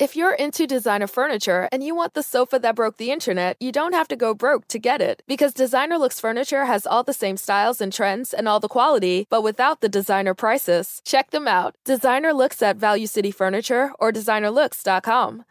If you're into designer furniture and you want the sofa that broke the internet, you don't have to go broke to get it. Because Designer Looks Furniture has all the same styles and trends and all the quality, but without the designer prices. Check them out. Designer Looks at Value City Furniture or designerlooks.com.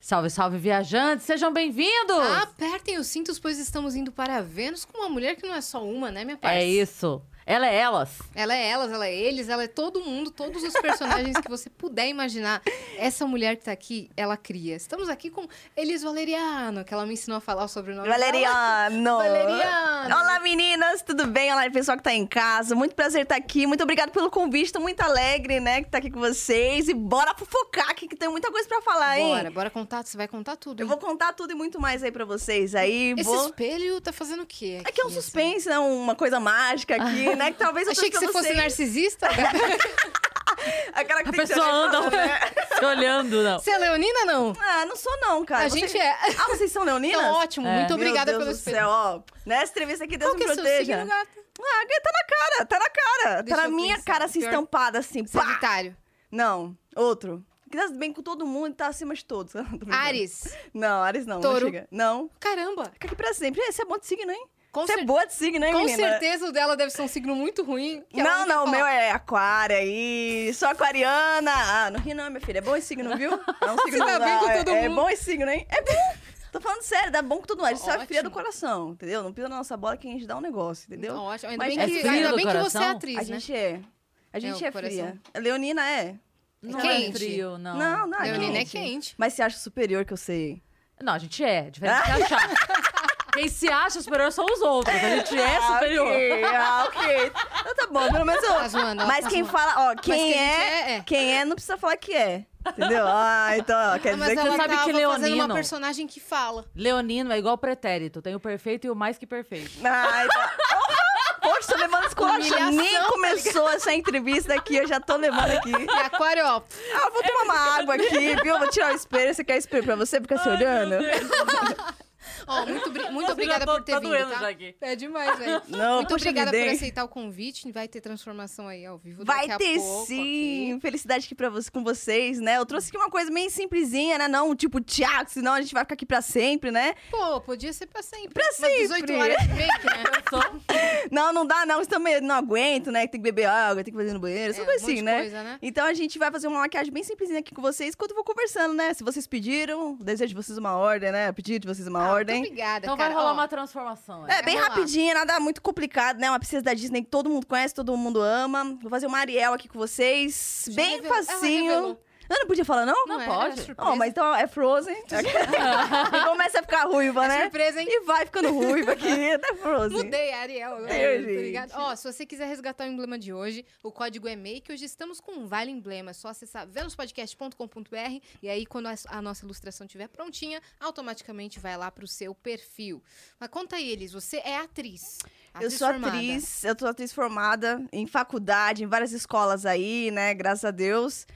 Salve, salve, viajantes! Sejam bem-vindos! Apertem os cintos, pois estamos indo para Vênus com uma mulher que não é só uma, né, minha parça? É isso. Ela é elas. Ela é elas, ela é eles, ela é todo mundo, todos os personagens que você puder imaginar. Essa mulher que tá aqui, ela cria. Estamos aqui com Elis Valeriano, que ela me ensinou a falar sobre o nome Valeriano! Valeriano! Olá, meninas! Tudo bem? Olá, pessoal que tá em casa. Muito prazer estar aqui. Muito obrigada pelo convite. Tô muito alegre, né, que tá aqui com vocês. E bora fofocar aqui, que tem muita coisa pra falar, hein? Bora, bora contar, você vai contar tudo. Eu hein? vou contar tudo e muito mais aí pra vocês. Aí Esse vou... espelho tá fazendo o quê? Aqui é um assim? suspense, né? Uma coisa mágica aqui, né? Que talvez eu Achei que você fosse vocês. narcisista. Aquela que A tem que pessoa anda né? se olhando, não. Você é leonina, não? Ah, não sou não, cara. A Vocês- gente é. Ah, vocês são leoninas? Então, ótimo. É. Muito Meu obrigada Deus pelo do espelho. céu, ó. Nessa entrevista aqui, Deus Qual me é seu proteja. gata? Ah, tá na cara, tá na cara. Deixa tá na minha pensar. cara, assim, Pior- estampada, assim. Sagitário. Não, outro. Que dá bem com todo mundo e tá acima de todos. Ares. Não, Ares não, Touro. não chega. Não. Caramba. Fica aqui pra sempre. Esse é bom de signo, hein? Com, Você cer- é boa de signo, hein, com menina? certeza o dela deve ser um signo muito ruim. Não, não, o meu é aquário aí. Sou aquariana. Ah, não ri não, minha filha. É bom esse signo, viu? É um signo dá bem com todo é, É mundo. bom esse signo, hein? É bom. Tô falando sério, dá bom com todo mundo. A gente é fria do coração, entendeu? Não pisa na nossa bola que a gente dá um negócio, entendeu? Ótimo. Ainda Mas bem, é que, frio ainda bem que você é atriz, A né? gente é. A gente É, é, fria. A Leonina é. Não Quente. é frio, não. Não, não, é Leonina é quente. quente. Mas você acha superior que eu sei? Não, a gente é. Diferente de achar. Quem se acha superior são os outros. A gente é Ah, superior. ok, ah, ok. Então tá bom, pelo menos eu... Tá zoando, Mas tá quem zoando. fala, ó, quem que a gente é, é, é. quem é não precisa falar que é. Entendeu? Ah, então, ó, quer Ah, dizer que ela sabe que fazendo uma leonino- personagem que fala. Leonino é igual pretérito. Tem o perfeito e o mais que perfeito. Ai, tá. Poxa, tô levando esculacha. Humilhação, Nem tá começou essa entrevista aqui, eu já tô levando aqui. E aquário, ó. Ah, vou tomar uma água aqui, viu? Vou tirar o espelho. Você quer espelho pra você? Fica se olhando? ó muito, muito obrigada tô- por ter tá vindo, doendo tá? já aqui. É demais, velho. Não, Muito obrigada por aceitar o convite. Vai ter transformação aí ao vivo Vai daqui a ter pouco, sim. ok? Felicidade aqui pra você, com vocês, né? Eu trouxe aqui uma coisa meio simplesinha, né? Não tipo Tiago, senão a gente vai ficar aqui pra sempre, né? Pô, podia ser pra sempre. Pra Umas sempre. 18 horas de make, né? Só Não, não dá, não. Também não aguento, né? Tem que beber água, tem que fazer no banheiro, É, coisas um assim, né? coisa, né? Então a gente vai fazer uma maquiagem bem simplesinha aqui com vocês enquanto eu vou conversando, né? Se vocês pediram, desejo de vocês uma ordem, né? Pedido de vocês uma Ah, ordem. Muito obrigada, Então cara. vai rolar Ó, uma transformação. aí. É, bem rapidinho, nada muito complicado, né? Uma princesa da Disney que todo mundo conhece, todo mundo ama. Vou fazer uma Ariel aqui com vocês. Já bem revelou- ela facinho. revelou. Eu não podia falar, não? Não, Não pode. surpresa. Oh, mas então é Frozen. e começa a ficar ruiva, É né? surpresa, hein? E vai ficando ruiva aqui, até Frozen. Mudei, Ariel. agora, Eu, tá? Ó, se você quiser resgatar o emblema de hoje, o código é MEIC. Hoje estamos com um Vale Emblema. É só acessar venuspodcast.com.br e aí, quando a nossa ilustração estiver prontinha, automaticamente vai lá pro seu perfil. Mas conta aí, Elis, você é atriz. Eu atriz sou formada. atriz, eu sou atriz formada em faculdade, em várias escolas aí, né? Graças a Deus.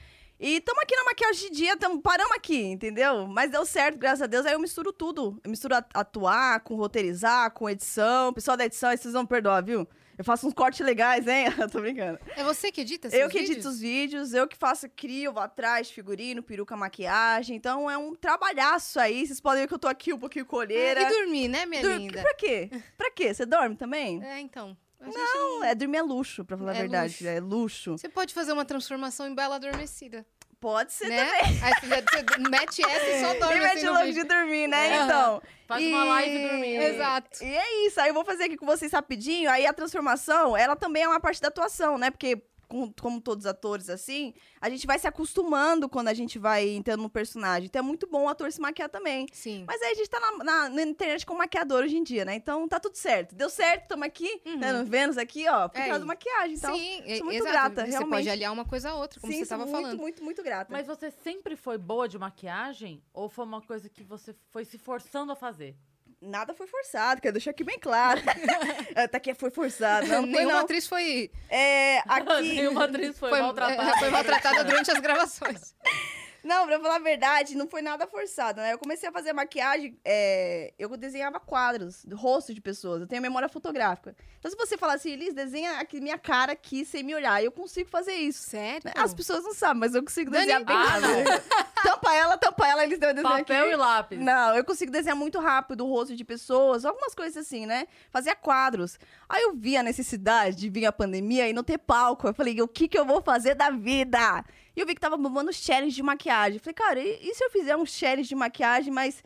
E estamos aqui na maquiagem de dia, tamo, paramos aqui, entendeu? Mas deu certo, graças a Deus. Aí eu misturo tudo. Eu misturo atuar, com roteirizar, com edição. Pessoal da edição, aí vocês vão perdoar, viu? Eu faço uns cortes legais, hein? Eu tô brincando. É você que edita eu seus que edito vídeos? os vídeos, eu que faço, crio, vou atrás, figurino, peruca, maquiagem. Então é um trabalhaço aí. Vocês podem ver que eu tô aqui um pouquinho colheira. É, e dormir, né, minha Dur- linda? Pra quê? Pra quê? Você dorme também? É, então. Gente Não, é dormir é luxo, pra falar É a verdade. luxo. É luxo. Você pode fazer uma transformação em Bela Adormecida, Pode ser né? também. Aí você, mete essa e só dorme E assim mete logo de dormir, né? Então. Faz e... uma live dormindo. Exato. E é isso. Aí eu vou fazer aqui com vocês rapidinho. Aí a transformação, ela também é uma parte da atuação, né? Porque com- como todos os atores, assim, a gente vai se acostumando quando a gente vai entrando no personagem. Então é muito bom o ator se maquiar também. Sim. Mas aí a gente tá na, na- na internet com maquiador hoje em dia, né? Então tá tudo certo. Deu certo, tamo aqui, né? No Vênus aqui, ó, por É, causa da maquiagem. Então, Sim, sou muito exato. grata, Você realmente. pode aliar uma coisa a outra, como sim, você estava muito, falando. muito, muito grata. Mas você sempre foi boa de maquiagem? Ou foi uma coisa que você foi se forçando a fazer? Nada foi forçado, quero deixar aqui bem claro. Até que foi forçado, não foi Nenhuma não. atriz foi, É, aqui... Nenhuma atriz foi, foi, maltratada. é, foi maltratada durante as gravações. Não, pra falar a verdade, não foi nada forçado, né? Eu comecei a fazer maquiagem, é, eu desenhava quadros, rosto de pessoas. Eu tenho memória fotográfica. Então, se você falar assim, Elis, desenha aqui minha cara aqui sem me olhar, eu consigo fazer isso. Sério? né? As pessoas não sabem, mas eu consigo Dani, desenhar bem ah, rápido. Então, tampa ela, eles devem desenhar Papel aqui. e lápis. Não, eu consigo desenhar muito rápido o rosto de pessoas, algumas coisas assim, né? Fazia quadros. Aí eu vi a necessidade de vir a pandemia e não ter palco. Eu falei, o que que eu vou fazer da vida? E eu vi que tava bombando challenge de maquiagem. Falei, cara, e, e se eu fizer um challenge de maquiagem, mas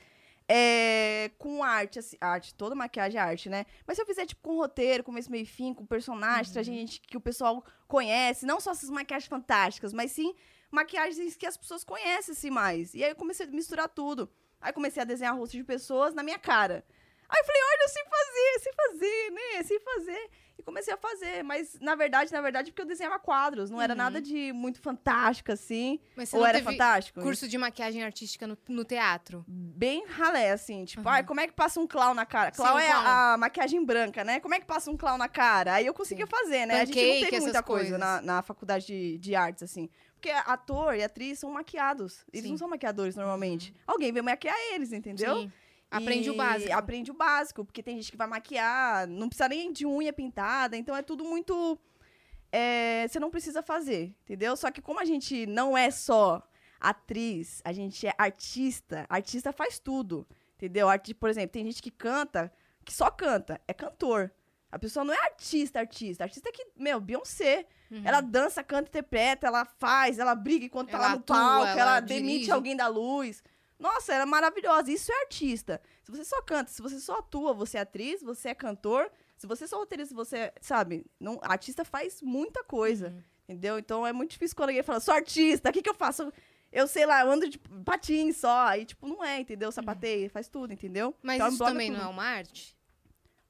é, com arte, assim, arte, toda maquiagem é arte, né? Mas se eu fizer, tipo, com roteiro, começo, meio e fim, com personagens, trazer gente que o pessoal conhece, não só essas maquiagens fantásticas, mas sim maquiagens que as pessoas conhecem, assim, mais. E aí eu comecei a misturar tudo. Aí comecei a desenhar rostos de pessoas na minha cara. Aí eu falei, olha, eu sei fazer, sei fazer, né? Sei fazer. E comecei a fazer. Mas, na verdade, na verdade, porque eu desenhava quadros. Não era Uhum. nada de muito fantástico, assim. Mas você Ou era fantástico? curso de maquiagem artística no, no teatro? bem ralé, assim. Tipo, Uhum. ai, como é que passa um clown na cara? Sim, Clown um é clown. a, a maquiagem branca, né? Como é que passa um clown na cara? Aí eu conseguia fazer, né? a gente não Pancake, teve muita coisa na, na faculdade de, de artes, assim. Porque ator e atriz são maquiados. Eles Sim. Uhum. não são maquiadores normalmente. Alguém vem maquiar eles, entendeu? Sim. Aprende o básico. Aprende o básico, porque tem gente que vai maquiar, não precisa nem de unha pintada, então é tudo muito. é, você não precisa fazer, entendeu? Só que como a gente não é só atriz, a gente é artista, artista faz tudo, entendeu? Arti, por exemplo, tem gente que canta, que só canta, é cantor. A pessoa não é artista, artista. Artista é que, meu, Beyoncé. Uhum. Ela dança, canta, interpreta, ela faz, ela briga enquanto tá Ela lá no atua, palco, ela ela, demite alguém da luz. Nossa, ela é maravilhosa. Isso é artista. Se você só canta, se você só atua, você é atriz, você é cantor. Se você só roteirista, você, sabe, não, artista faz muita coisa, Uhum. entendeu? Então é muito difícil quando alguém fala, sou artista, o que que eu faço? Eu sei lá, eu ando de patins só. Aí, tipo, não é, entendeu? Sapateia, faz tudo, entendeu? Mas Então, isso também tudo. não é uma arte?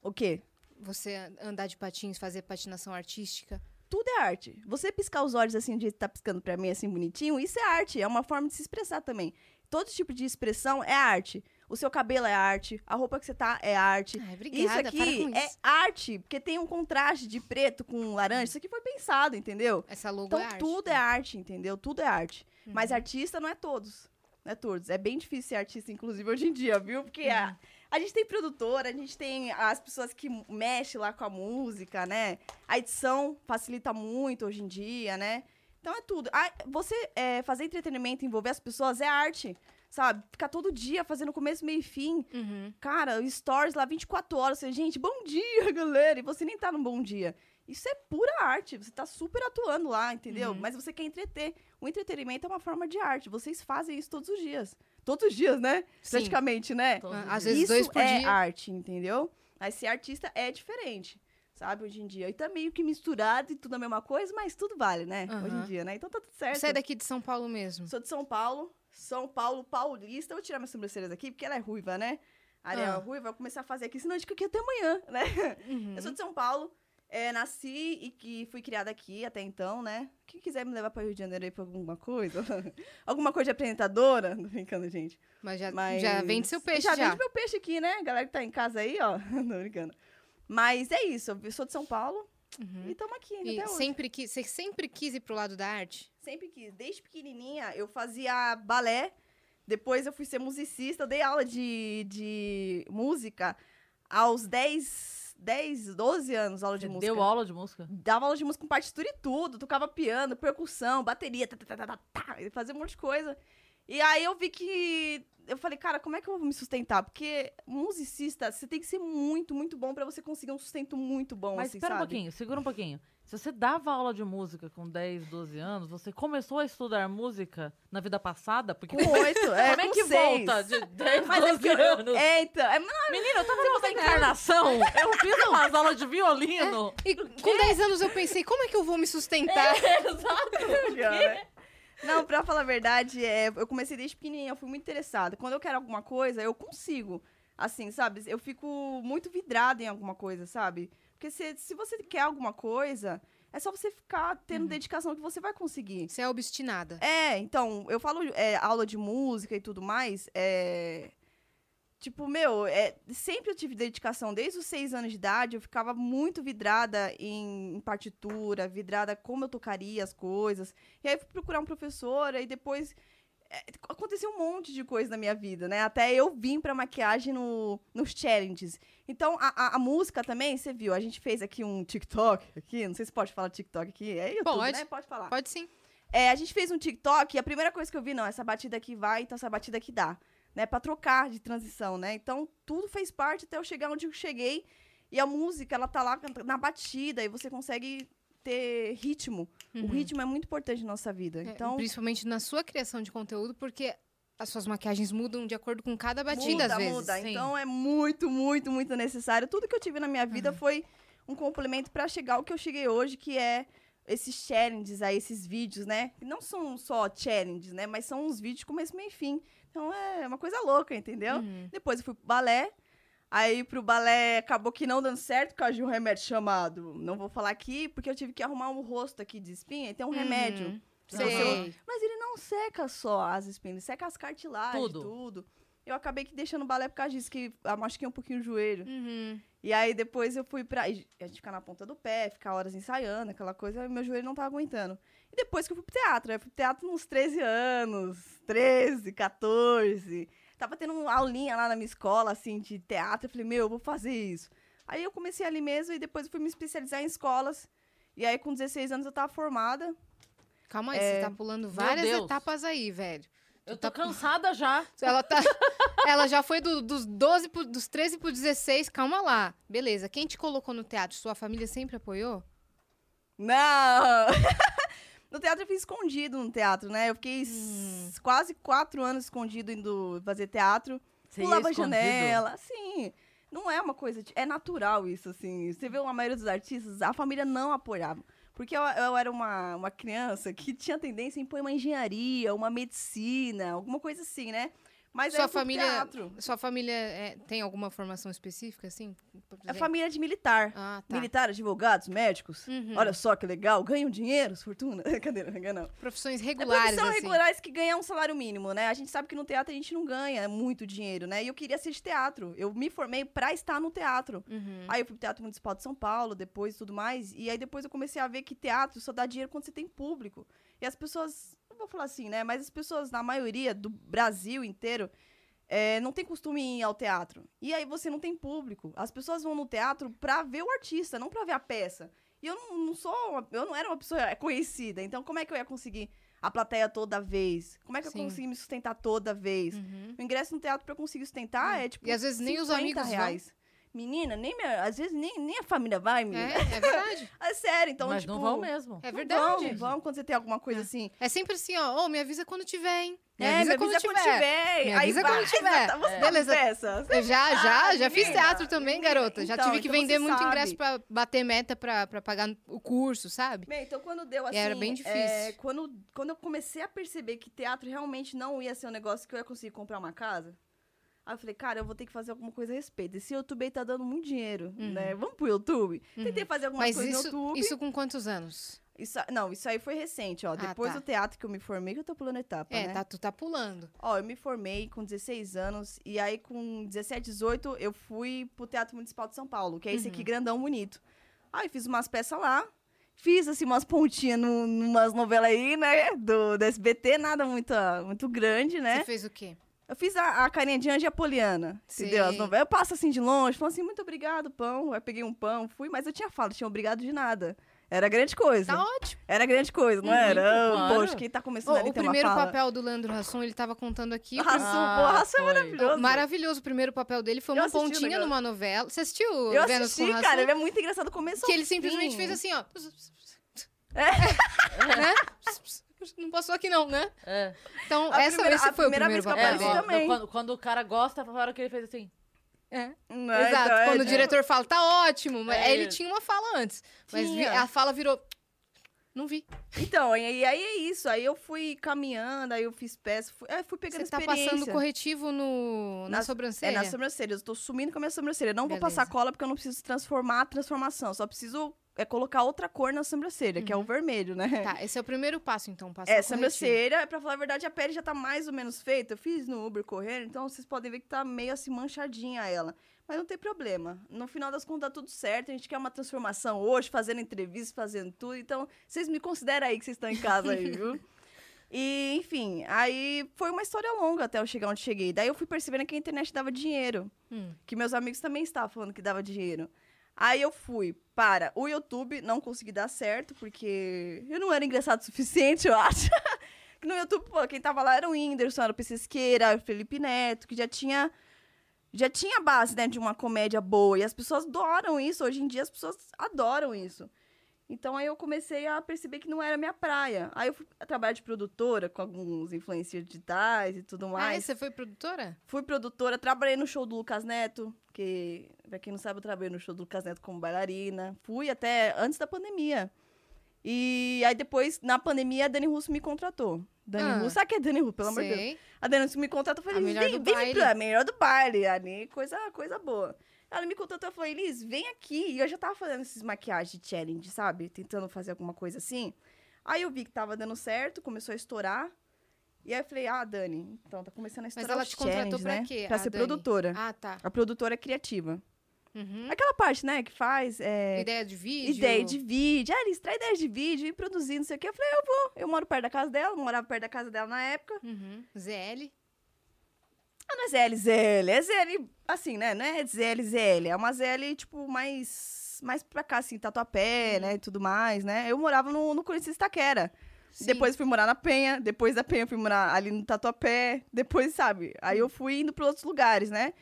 O quê? Você andar de patins, fazer patinação artística? Tudo é arte. Você piscar os olhos assim, do jeito que tá piscando pra mim, assim, bonitinho, isso é arte. É uma forma de se expressar também. Todo tipo de expressão é arte. O seu cabelo é arte, a roupa que você tá é arte. Ai, Isso obrigada, para aqui é isso. arte, porque tem um contraste de preto com laranja. Isso aqui foi pensado, entendeu? Essa logo Então é arte. tudo é arte, entendeu? Tudo é arte. Mas Uhum. artista não é todos. Não é todos. É bem difícil ser artista, inclusive, hoje em dia, viu? Porque Uhum. a, a gente tem produtora, a gente tem as pessoas que mexem lá com a música, né? A edição facilita muito hoje em dia, né? Então é tudo. Ah, você é, fazer entretenimento, envolver as pessoas é arte, sabe? Ficar todo dia fazendo começo, meio e fim. Uhum. Cara, stories lá 24 horas. Você, gente, bom dia, galera. E você nem tá num bom dia. Isso é pura arte. Você tá super atuando lá, entendeu? Uhum. Mas você quer entreter. O entretenimento é uma forma de arte. Vocês fazem isso todos os dias. Todos os dias, né? Sim. Praticamente, né? Todos os às vezes isso dois por é dia. arte, entendeu? Mas ser artista é diferente, sabe? Hoje em dia. E tá meio que misturado e tudo a mesma coisa, mas tudo vale, né? Hoje em dia, né? Então tá tudo certo. Você é daqui de São Paulo mesmo? Sou de São Paulo, São Paulo paulista. Eu vou tirar minhas sobrancelhas aqui, porque ela é ruiva, né? A Ariel Ah. é ruiva, eu vou começar a fazer aqui, senão eu fico aqui até amanhã, né? Uhum. Eu sou de São Paulo, é, nasci e que fui criada aqui até então, né? Quem quiser me levar para Rio de Janeiro aí pra alguma coisa, alguma coisa de apresentadora, não brincando, gente. Mas já, Mas... já vende seu peixe já. já. vende meu peixe aqui, né? Galera que tá em casa aí, ó. não brincando. Mas é isso, eu sou de São Paulo Uhum. e estamos aqui E até hoje. sempre quis, você sempre quis ir pro lado da arte? Sempre quis. Desde pequenininha, eu fazia balé. Depois eu fui ser musicista. Eu dei aula de, de música aos 10, 10, 12 anos, aula de Você música. deu aula de música? Dava aula de música com partitura e tudo. Tocava piano, percussão, bateria, tá, tá, tá, tá, tá, tá, e fazia um monte de coisa. E aí eu vi que... Eu falei, cara, como é que eu vou me sustentar? Porque musicista, você tem que ser muito, muito bom pra você conseguir um sustento muito bom, Mas assim, espera um sabe? pouquinho, segura um pouquinho. Se você dava aula de música com 10, 12 anos, você começou a estudar música na vida passada? Porque Com como é, oito, é, como é com que seis. volta de 10, Mas é 12 que eu- anos? É, então, é, Menina, eu tava numa encarnação, eu fiz umas aulas de violino. E com 10 anos eu pensei, como é que eu vou me sustentar? Exato. Não, pra falar a verdade, é, eu comecei desde pequenininha, eu fui muito interessada. Quando eu quero alguma coisa, eu consigo. Assim, sabe? Eu fico muito vidrada em alguma coisa, sabe? Porque se, se você quer alguma coisa, é só você ficar tendo dedicação que você vai conseguir. Você é obstinada. É, então, eu falo é, aula de música e tudo mais, é... Tipo, meu, é, sempre eu tive dedicação. Desde os seis anos de idade, eu ficava muito vidrada em, em partitura, vidrada como eu tocaria as coisas. E aí eu fui procurar um professor, aí depois... é, aconteceu um monte de coisa na minha vida, né? Até eu vim pra maquiagem no, nos challenges. Então, a, a- a música também, você viu, a gente fez aqui um TikTok aqui, não sei se pode falar TikTok aqui, é YouTube, Pode. né? Pode falar. Pode sim. É, a gente fez um TikTok e a primeira coisa que eu vi, não, essa batida aqui vai, então essa batida aqui dá. Né, pra trocar de transição, né? Então, tudo fez parte até eu chegar onde eu cheguei. E a música, ela tá lá na batida e você consegue ter ritmo. O ritmo é muito importante na nossa vida. É, Então, Principalmente na sua criação de conteúdo, porque as suas maquiagens mudam de acordo com cada batida, muda, às vezes. muda. Sim. Então, é muito, muito, muito necessário. Tudo que eu tive na minha vida Uhum. foi um complemento pra chegar ao que eu cheguei hoje, que é esses challenges aí, esses vídeos, né? Que não são só challenges, né? Mas são uns vídeos começo, meio e fim. Então, é uma coisa louca, entendeu? Uhum. Depois eu fui pro balé. Aí pro balé acabou que não dando certo por causa de um remédio chamado. Não vou falar aqui, porque eu tive que arrumar o rosto aqui de espinha e tem um remédio. Uhum. Sei. Sei. Mas ele não seca só as espinhas, ele seca as cartilagens, Tudo. tudo. Eu acabei que deixando o balé por causa disso, que machuquei um pouquinho o joelho. Uhum. E aí depois eu fui pra. A gente ficar na ponta do pé, ficar horas ensaiando, aquela coisa, meu joelho não tava aguentando. E depois que eu fui pro teatro, eu fui pro teatro uns 13 anos, 13, 14. Tava tendo uma aulinha lá na minha escola, assim, de teatro. Eu falei, meu, eu vou fazer isso. Aí eu comecei ali mesmo e depois eu fui me especializar em escolas. E aí, com 16 anos, eu tava formada. Calma aí, É. você tá pulando várias etapas aí, velho. Eu tô cansada já. Ela, tá, ela já foi do- dos 12 pro, dos 13 pro 16, calma lá. Beleza, quem te colocou no teatro? Sua família sempre apoiou? Não! no teatro eu fiz escondido no teatro, né? Eu fiquei Hum. quase quatro anos escondido indo fazer teatro. Você pulava janela, assim. Não é uma coisa. de- É natural isso, assim. Você vê a maioria dos artistas, a família não apoiava. Porque eu, eu era uma, uma criança que tinha tendência em pôr uma engenharia, uma medicina, alguma coisa assim, né? Mas Sua pro família, teatro. sua família é, tem alguma formação específica, assim? Por É família de militar. Ah, tá. Militar, advogados, médicos. Uhum. Olha só que legal. Ganham dinheiro, fortuna. Cadê? Não ganha, não. Profissões É regulares, profissão assim. regulares que ganham um salário mínimo, né? A gente sabe que no teatro a gente não ganha muito dinheiro, né? E eu queria ser de teatro. Eu me formei pra estar no teatro. Uhum. Aí eu fui pro Teatro Municipal de São Paulo, depois tudo mais. E aí depois eu comecei a ver que teatro só dá dinheiro quando você tem público. E as pessoas, não vou falar assim, né? Mas as pessoas, na maioria do Brasil inteiro, é, não tem costume em ir ao teatro. E aí você não tem público. As pessoas vão no teatro pra ver o artista, não pra ver a peça. E eu não, não sou, uma- eu não era uma pessoa conhecida. Então como é que eu ia conseguir a plateia toda vez? Como é que Sim. eu consegui me sustentar toda vez? Uhum. O ingresso no teatro pra eu conseguir sustentar é tipo E às vezes nem os 50 amigos vão. Menina, nem minha, às vezes nem, nem a família vai, menina. É, é verdade. É, sério, então, Mas tipo... não vão mesmo. É não verdade. Vão, vão quando você tem alguma coisa assim. É sempre assim, ó. Ô, me avisa quando tiver, hein? Me é, avisa me quando avisa tiver. tiver. Me Aí avisa vai. quando tiver. Você Beleza. tá dessa? Eu já, já, Ah, já fiz teatro também, menina. garota. Já Então, tive que então vender muito sabe. ingresso pra bater meta pra, pra pagar o curso, sabe? Bem, então quando deu assim... Era bem difícil. é, quando, quando eu comecei a perceber que teatro realmente não ia ser um negócio que eu ia conseguir comprar uma casa... Aí eu falei, cara, eu vou ter que fazer alguma coisa a respeito. Esse YouTube aí tá dando muito dinheiro, né? Vamos pro YouTube? Tentei fazer algumas Uhum. Mas coisas isso, no YouTube. isso com quantos anos? Isso, não, isso aí foi recente, ó. Ah, Depois tá. do teatro que eu me formei, que eu tô pulando etapa, É, né? tá, tu tá pulando. Ó, eu me formei com 16 anos e aí com 17, 18 eu fui pro Teatro Municipal de São Paulo, que é esse aqui Uhum. grandão bonito. Aí fiz umas peças lá, fiz assim umas pontinhas no, numas novelas aí, né, do, do SBT, nada muito, muito grande, né? Você fez o quê? Eu fiz a, a carinha de Angie Apoliana, entendeu? As novelas. Eu passo assim de longe, falo assim, muito obrigado, pão. Aí peguei um pão, fui, mas eu tinha falado, tinha obrigado de nada. Era grande coisa. Tá ótimo. Era grande coisa, não Muito, era? Claro. Poxa, quem tá começando Ô, ali o primeiro papel do Leandro Rasson, ele tava contando aqui. Rassum, Ah, Rassum é maravilhoso. Maravilhoso o primeiro papel dele. Foi Eu uma o pontinha numa novela. Você assistiu Eu Vênus assisti, cara, ele é muito engraçado. Começou Que ele simplesmente fez assim, ó. né? Não passou aqui não, né? É. Então, A essa, primeira- esse a foi o primeira primeiro vez que eu É, papel ó, também. Quando, quando o cara gosta, a hora que ele fez assim. É. Não, Exato. então, é, Quando o é. diretor fala, tá ótimo. Mas É. ele tinha uma fala antes. Mas vi- a fala virou. Não vi. Então, e aí é isso. Aí eu fui caminhando, aí eu fiz peça, fui, é, fui pegando Você tá experiência. passando corretivo no, na, Na- sobrancelha? É, nas sobrancelhas. Eu tô sumindo com a minha sobrancelha. Não Beleza. vou passar cola porque eu não preciso transformar a transformação. Só preciso é, colocar outra cor na sobrancelha, que é o vermelho, né? Tá, esse é o primeiro passo, então. Passar É, sobrancelha, pra falar a verdade, a pele já tá mais ou menos feita. Eu fiz no Uber correndo, então vocês podem ver que tá meio assim manchadinha ela. Mas não tem problema. No final das contas, tá tudo certo. A gente quer uma transformação hoje, fazendo entrevista, fazendo tudo. Então, vocês me consideram aí que vocês estão em casa aí, viu? E, enfim, aí foi uma história longa até eu chegar onde cheguei. Daí eu fui percebendo que a internet dava dinheiro. Hum. Que meus amigos também estavam falando que dava dinheiro. Aí eu fui para o YouTube, não consegui dar certo, porque eu não era engraçado o suficiente, eu acho. no YouTube, pô, quem tava lá era o Whindersson, era o Pesquisqueira, o Felipe Neto, que já tinha já tinha base, né, de uma comédia boa. E as pessoas adoram isso. Hoje em dia as pessoas adoram isso. Então aí eu comecei a perceber que não era minha praia. Aí eu fui trabalhar de produtora com alguns influencers digitais e tudo Ah, mais. você foi produtora? Fui produtora, trabalhei no show do Lucas Neto, que, pra quem não sabe, eu trabalhei no show do Lucas Neto como bailarina. Fui até antes da pandemia. E aí depois, na pandemia, a Dani Russo me contratou. Dani Ah. Russo, sabe quem é Dani Russo, pelo amor de Deus? A Dani Russo me contratou, eu A falei, melhor vem, do vem pra melhor do baile, ali, coisa, coisa boa. Ela me contratou, eu falei, Liz, vem aqui. E eu já tava fazendo esses maquiagens de challenge, sabe? Tentando fazer alguma coisa assim. Aí eu vi que tava dando certo, começou a estourar. E aí eu falei, ah, Dani, então tá começando a estourar ela os te contratou pra né? quê, Pra a ser Dani? produtora. Ah, tá. A produtora criativa. Uhum. Aquela parte, né, que faz é, Ideia de vídeo? ideia de vídeo. Ah, Liz, traz ideias de vídeo e produzir, não sei o quê. Eu falei, eu vou. Eu moro perto da casa dela, morava perto da casa dela na época. Uhum. ZL? Ah, não é ZL, ZL. É ZL, assim, né? Não é ZL, ZL. É uma ZL, tipo, mais, mais pra cá, assim, Tatuapé, né? E tudo mais, né? Eu morava no, no Corinthians Itaquera. Sim. Depois fui morar na Penha. Depois da Penha fui morar ali no Tatuapé. Depois, sabe? Aí eu fui indo pra outros lugares, né?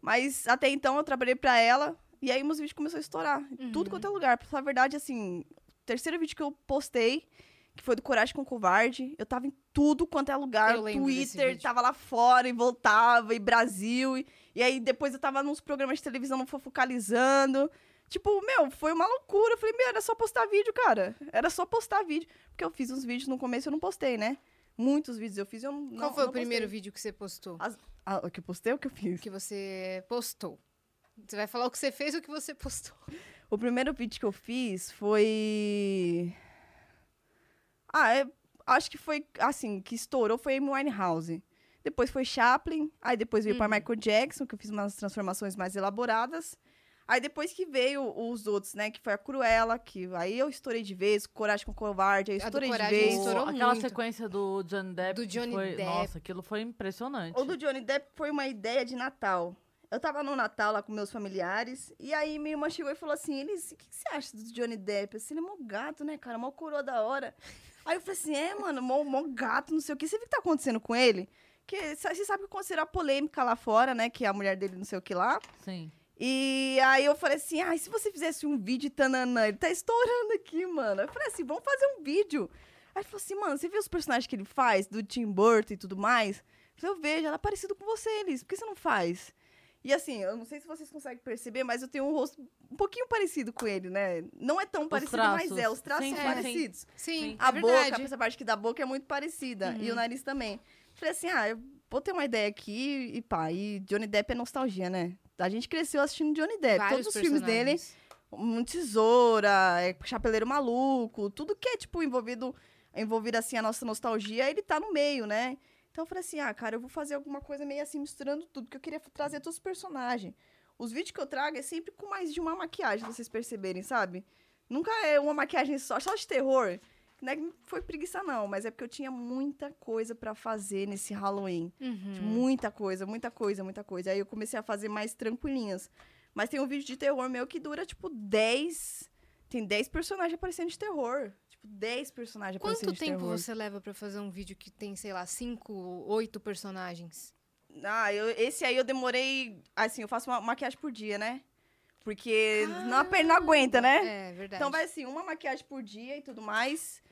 Mas até então eu trabalhei pra ela. E aí meus vídeos começaram a estourar. Uhum. Tudo quanto é lugar. Pra falar a verdade, assim... O terceiro vídeo que eu postei, que foi do Coragem com Covarde, eu tava em tudo quanto é lugar. Eu Twitter, tava lá fora e voltava, e Brasil. E, e aí depois eu tava nos programas de televisão não focalizando. Tipo, meu, foi uma loucura. Eu falei, meu, era só postar vídeo, cara. Era só postar vídeo. Porque eu fiz uns vídeos no começo e eu não postei, né? Muitos vídeos eu fiz e eu não. Qual não- foi não o primeiro postei. vídeo que você postou? Ah, o que eu postei ou o que eu fiz? Que você postou? Você vai falar o que você fez ou o que você postou? O primeiro vídeo que eu fiz foi. Ah, é- acho que foi assim, que estourou foi Amy Winehouse. Depois foi Chaplin, aí depois veio para Uhum. Michael Jackson, que eu fiz umas transformações mais elaboradas. Aí depois que veio os outros, né, que foi a Cruella, que aí eu estourei de vez, Coragem com Covarde, aí eu A do estourei de vez. estourou aquela muito. sequência do Johnny Depp. Do Johnny foi- Depp. Nossa, aquilo foi impressionante. O do Johnny Depp foi uma ideia de Natal. Eu tava no Natal lá com meus familiares, e aí minha irmã chegou e falou assim, Elis, o que, que você acha do Johnny Depp? Assim, ele é mó gato, né, cara? Mó coroa da hora. Aí eu falei assim, é, mano, mó, mó gato, não sei o que. Você viu o que tá acontecendo com ele? Que você sabe que aconteceu a polêmica lá fora, né? Que a mulher dele não sei o que lá. Sim. E aí eu falei assim, ai, se você fizesse um vídeo, tananã, ele tá estourando aqui, mano. Eu falei assim, vamos fazer um vídeo. Aí ele falou assim, mano, você viu os personagens que ele faz, do Tim Burton e tudo mais? Eu falei, eu vejo, ela é parecida com você, Elis, por que você não faz? E assim, eu não sei se vocês conseguem perceber, mas eu tenho um rosto um pouquinho parecido com ele, né? Não é tão parecido, mas traços. é, os traços Sim, são sim, sim. parecidos. Sim, A é boca, verdade. essa parte aqui da boca é muito parecida. E o nariz também. Falei assim, ah, eu vou ter uma ideia aqui e pá. E Johnny Depp é nostalgia, né? A gente cresceu assistindo Johnny Depp. Vários Todos os filmes dele, um tesoura, é, chapeleiro maluco, tudo que é, tipo, envolvido, envolvido, assim, a nossa nostalgia, ele tá no meio, né? Então eu falei assim, ah, cara, eu vou fazer alguma coisa meio assim, misturando tudo, porque eu queria trazer todos os personagens. Os vídeos que eu trago é sempre com mais de uma maquiagem, vocês perceberem, sabe? Nunca é uma maquiagem só, só de terror. Não é que foi preguiça, não, mas é porque eu tinha muita coisa pra fazer nesse Halloween. Uhum. Muita coisa, muita coisa, muita coisa. Aí eu comecei a fazer mais tranquilinhas. Mas tem um vídeo de terror meu que dura, tipo, 10. Tem 10 personagens aparecendo de terror. Tipo, 10 personagens Quanto tempo terror. você leva pra fazer um vídeo que tem, sei lá, cinco, oito personagens? Ah, eu, esse aí eu demorei. Assim, eu faço uma maquiagem por dia, né? Porque não, a perna não aguenta, né? É, verdade. Então vai assim, uma maquiagem por dia e tudo mais.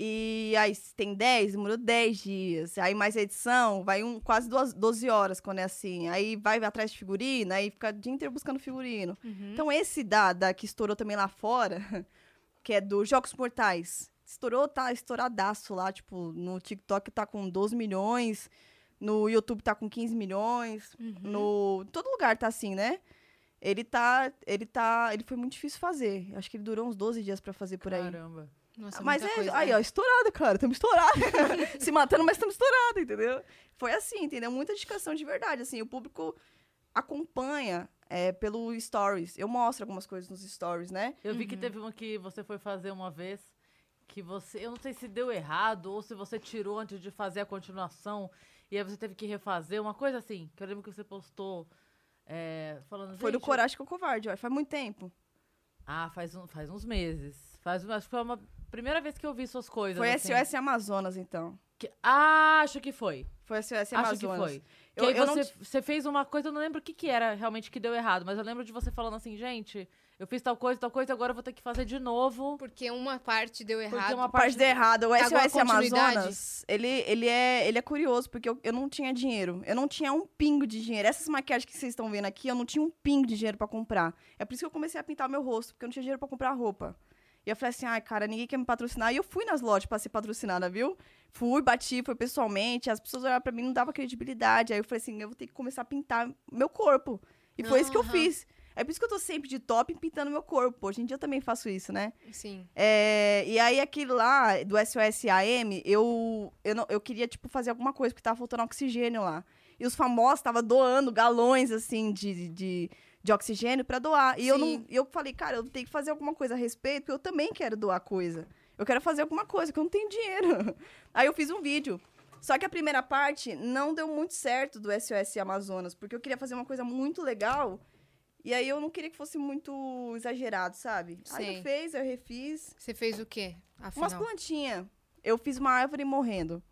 E aí, tem 10, demorou 10 dias. Aí mais edição, vai um, quase duas, 12 horas quando é assim. Aí vai atrás de figurino, aí fica o dia inteiro buscando figurino. Uhum. Então esse da, da que estourou também lá fora, que é do Jogos Mortais. Estourou, tá estouradaço lá, tipo, no TikTok tá com 12 milhões, no YouTube tá com 15 milhões, Uhum. no... Todo lugar tá assim, né? Ele tá, ele tá, ele foi muito difícil fazer. Acho que ele durou uns 12 dias pra fazer por aí. Caramba. Nossa, Mas é, coisa, aí, né? ó, estourado, cara. Estamos estourados. Se matando, mas estamos estourados, entendeu? Foi assim, entendeu? Muita dedicação de verdade. Assim, o público acompanha é, pelo stories. Eu mostro algumas coisas nos stories, né? Eu vi que Uhum. teve uma que você foi fazer uma vez que você. Eu não sei se deu errado ou se você tirou antes de fazer a continuação e aí você teve que refazer, uma coisa assim. Que eu lembro que você postou É, falando, Foi do Coragem com o Covarde, ó. Faz muito tempo. Ah, faz, um- faz uns meses. Faz, acho que foi uma primeira vez que eu vi suas coisas. Foi assim. SOS Amazonas, então. Que- ah, acho que foi. Foi SOS Acho que Amazonas. foi. Que Eu- aí eu não você, você fez uma coisa, eu não lembro o que, que era realmente que deu errado, mas eu lembro de você falando assim, gente, eu fiz tal coisa, tal coisa, agora eu vou ter que fazer de novo. Porque uma parte deu Porque errado. uma Parte parte de errado. O SOS? Amazonas, ele, ele, é, ele é curioso, porque eu, eu não tinha dinheiro. Eu não tinha um pingo de dinheiro. Essas maquiagens que vocês estão vendo aqui, eu não tinha um pingo de dinheiro pra comprar. É por isso que eu comecei a pintar meu rosto, porque eu não tinha dinheiro pra comprar roupa. E eu falei assim, ai, cara, ninguém quer me patrocinar. E eu fui nas lojas pra ser patrocinada, viu? Fui, bati, foi pessoalmente. As pessoas olharam pra mim, não dava credibilidade. Aí eu falei assim, eu vou ter que começar a pintar meu corpo. E foi isso que eu fiz. É por isso que eu tô sempre de top pintando meu corpo. Hoje em dia eu também faço isso, né? Sim. É, e aí, aquele lá, do SOS AM, eu, eu, não- eu queria, tipo, fazer alguma coisa, porque tava faltando oxigênio lá. E os famosos estavam doando galões, assim, de, de, de oxigênio pra doar. E eu, não, Sim. eu falei, cara, eu tenho que fazer alguma coisa a respeito, porque eu também quero doar coisa. Eu quero fazer alguma coisa, que eu não tenho dinheiro. Aí eu fiz um vídeo. Só que a primeira parte não deu muito certo do SOS Amazonas, porque eu queria fazer uma coisa muito legal. E aí eu não queria que fosse muito exagerado, sabe? Aí Sei. eu fiz, eu refiz. Você fez o quê? Afinal. Umas plantinhas. Eu fiz uma árvore morrendo.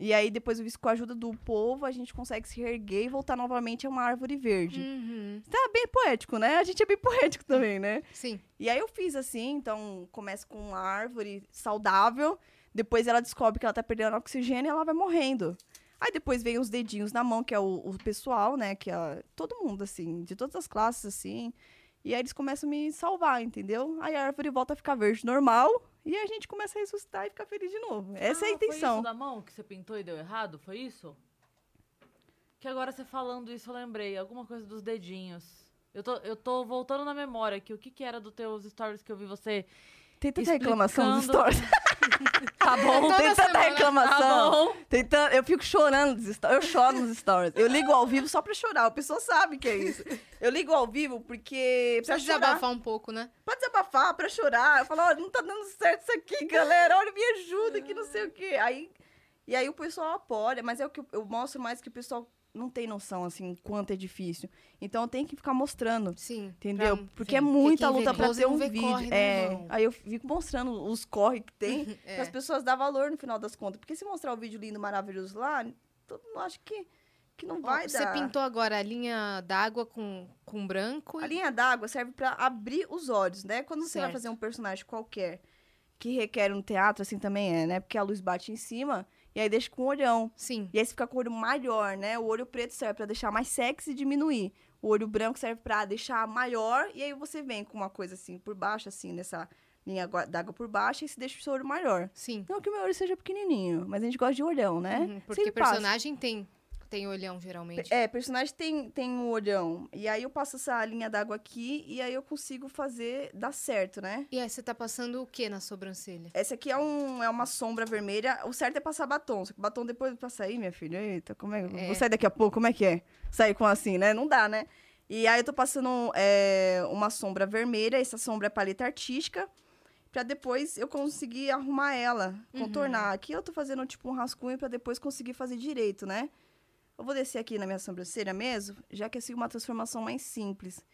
E aí, depois eu vi com a ajuda do povo, a gente consegue se reerguer e voltar novamente a uma árvore verde. Uhum. Tá bem poético, né? A gente é bem poético também, né? Sim. E aí eu fiz assim, então começa com uma árvore saudável, depois ela descobre que ela tá perdendo oxigênio e ela vai morrendo. Aí depois vem os dedinhos na mão, que é o, o pessoal, né? Que é todo mundo, assim, de todas as classes, assim. E aí eles começam a me salvar, entendeu? Aí a árvore volta a ficar verde normal e a gente começa a ressuscitar e ficar feliz de novo. Essa é a Ah, Foi intenção. isso da mão que você pintou e deu errado? Foi isso? Que agora você falando isso, eu lembrei. Alguma coisa dos dedinhos. Eu tô, eu tô voltando na memória aqui. O que que era dos teus stories que eu vi você... Tem tanta reclamação dos explicando- stories. Tá bom, Toda Tem tanta reclamação. tá bom. Tem Eu fico chorando nos stories. Eu choro nos stories. Eu ligo ao vivo só pra chorar. A pessoa sabe que é isso. Eu ligo ao vivo porque. Pra chorar. desabafar um pouco, né? Pra desabafar, pra chorar. Eu falo, olha, não tá dando certo isso aqui, galera. Olha, me ajuda, que não sei o quê. Aí, e aí o pessoal apoia, mas é o que eu mostro mais que o pessoal não tem noção, assim, quanto é difícil. Então tenho que ficar mostrando. Sim. Entendeu? pra- Porque sim. é muita luta pra close ter não um vídeo. corre, né, é. irmão? Aí eu fico mostrando os corre que tem É. para as pessoas dar valor no final das contas. Porque se mostrar o vídeo lindo, maravilhoso lá, todo mundo acha que, que não vai Você dar. pintou agora a linha d'água com, com branco. A e- linha d'água serve pra abrir os olhos, né? Quando você vai Certo. fazer um personagem qualquer que requer um teatro, assim também é, né? Porque a luz bate em cima e aí deixa com o olhão. Sim. E aí você fica com o olho maior, né? O olho preto serve pra deixar mais sexy e diminuir. O olho branco serve pra deixar maior e aí você vem com uma coisa assim por baixo, assim, nessa linha gua- d'água por baixo e se deixa o seu olho maior. Sim. Não que o meu olho seja pequenininho, mas a gente gosta de olhão, né? Uhum, Porque Sempre passa. personagem tem, tem olhão, geralmente. É, personagem tem, tem um olhão. E aí eu passo essa linha d'água aqui e aí eu consigo fazer dar certo, né? E aí você tá passando o que na sobrancelha? Essa aqui é, um, é uma sombra vermelha. O certo é passar batom. Só que batom depois pra sair, minha filha. Eita, como é? É. Vou sair daqui a pouco, como é que é? Sair com assim, né? Não dá, né? E aí eu tô passando é, uma sombra vermelha. Essa sombra é paleta artística. Pra depois eu conseguir arrumar ela, contornar. Aqui eu tô fazendo tipo um rascunho pra depois conseguir fazer direito, né? Eu vou descer aqui na minha sobrancelha mesmo, já que é assim uma transformação mais simples.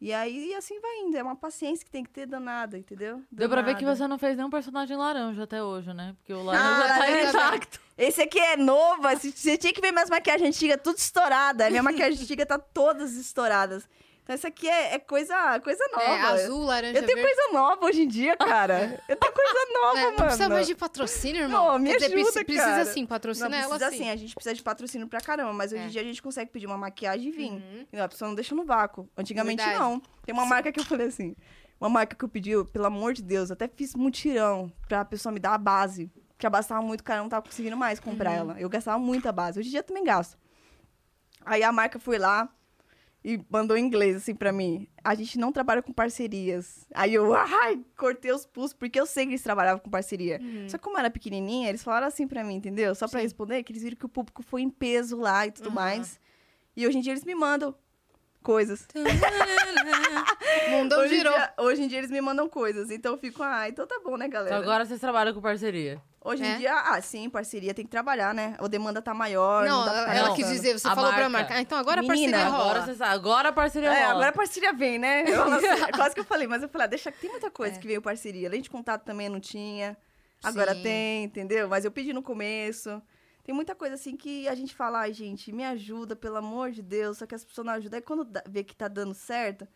E aí assim vai indo. É uma paciência que tem que ter danada, entendeu? Deu pra ver que Danada. você não fez nenhum personagem laranja até hoje, né? Porque o laranja Ah, tá intacto. Esse aqui é novo. Você tinha que ver minhas maquiagens antigas, tudo estourada. Minha maquiagem antiga tá todas estouradas. Então, essa aqui é, é coisa, coisa nova. É, azul, laranja, Eu tenho verde. coisa nova hoje em dia, cara. Eu tenho coisa nova, É, não mano. precisa mais de patrocínio, irmão. Não, me ajuda, preci- precisa cara. sim, Não, patrocina ela precisa sim. sim, a gente precisa de patrocínio pra caramba, mas hoje É. em dia a gente consegue pedir uma maquiagem e vir. Uhum. Não, a pessoa não deixa no vácuo. Antigamente Verdade. não. Tem uma marca que eu falei assim, uma marca que eu pedi, eu, pelo amor de Deus, até fiz mutirão pra pessoa me dar a base. Que a base tava muito cara, eu não tava conseguindo mais comprar Uhum. ela. Eu gastava muita base. Hoje em dia eu também gasto. Aí a marca foi lá e mandou em inglês assim pra mim. A gente não trabalha com parcerias. Aí eu, ai, cortei os pulsos, porque eu sei que eles trabalhavam com parceria. Uhum. Só que como era pequenininha, eles falaram assim pra mim, entendeu? Só pra Sim. responder, que eles viram que o público foi em peso lá e tudo Uhum. mais. E hoje em dia eles me mandam. Coisas. O mundão Hoje em, girou. dia, hoje em dia eles me mandam coisas. Então eu fico, ah, então tá bom, né, galera? Então agora vocês trabalham com parceria. Hoje É? em dia, ah, sim, parceria tem que trabalhar, né? A demanda tá maior. Não, Não, dá pra ela, Não, quis dizer, você a falou pra marca. marca. Ah, então agora a parceria Agora rola. você sabe. Agora a parceria É, rola. agora a parceria vem, né? Eu, assim, é quase que eu falei, mas eu falei, ah, deixa que tem muita coisa É. que veio parceria. Além de contato também não tinha. Agora Sim. tem, entendeu? Mas eu pedi no começo. Tem muita coisa assim que a gente fala, ai, gente, me ajuda, pelo amor de Deus. Só que as pessoas não ajudam. Aí quando vê que tá dando certo,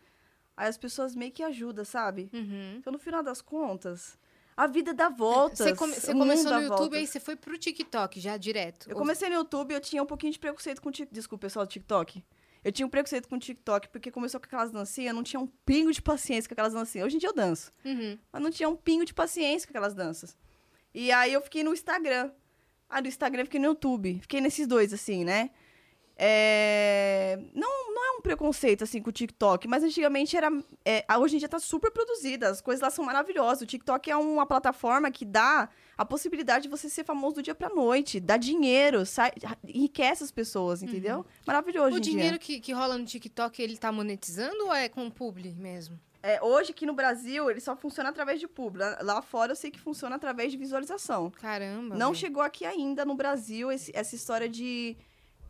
aí as pessoas meio que ajudam, sabe? Uhum. Então, no final das contas, a vida dá voltas. Você, come- você começou no YouTube, voltas. aí você foi pro TikTok já direto. Eu Ou- comecei no YouTube, eu tinha um pouquinho de preconceito com o TikTok. Desculpa, pessoal do TikTok. Eu tinha um preconceito com o TikTok, porque começou com aquelas dancinhas, eu não tinha um pingo de paciência com aquelas dancinhas. Hoje em dia eu danço, Uhum. mas não tinha um pingo de paciência com aquelas danças. E aí eu fiquei no Instagram. Ah, do Instagram eu fiquei no YouTube. Fiquei nesses dois, assim, né? É, Não, não é um preconceito, assim, com o TikTok, mas antigamente era... é, Hoje em dia tá super produzida, as coisas lá são maravilhosas. O TikTok é uma plataforma que dá a possibilidade de você ser famoso do dia pra noite, dá dinheiro, sai... enriquece as pessoas, entendeu? Maravilhoso Uhum. O hoje em dia. dinheiro que, que rola no TikTok, ele tá monetizando ou é com publi mesmo? É, hoje, aqui no Brasil, ele só funciona através de público. Lá- fora, eu sei que funciona através de visualização. Caramba. Não chegou aqui ainda no Brasil esse- essa história de,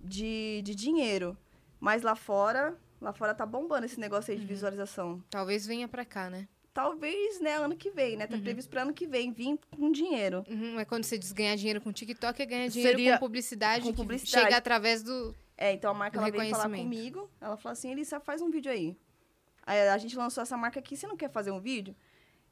de, de dinheiro. Mas lá fora, lá fora tá bombando esse negócio aí de visualização. Talvez venha pra cá, né? Talvez, né, ano que vem, né? Tá previsto pra ano que vem vir com dinheiro. Uhum, é quando você diz ganhar dinheiro com TikTok, é ganhar dinheiro Seria com publicidade. com publicidade. chega através do. É, então a marca ela veio falar comigo. Ela falou assim: Elissa, faz um vídeo aí. A gente lançou essa marca aqui, você não quer fazer um vídeo?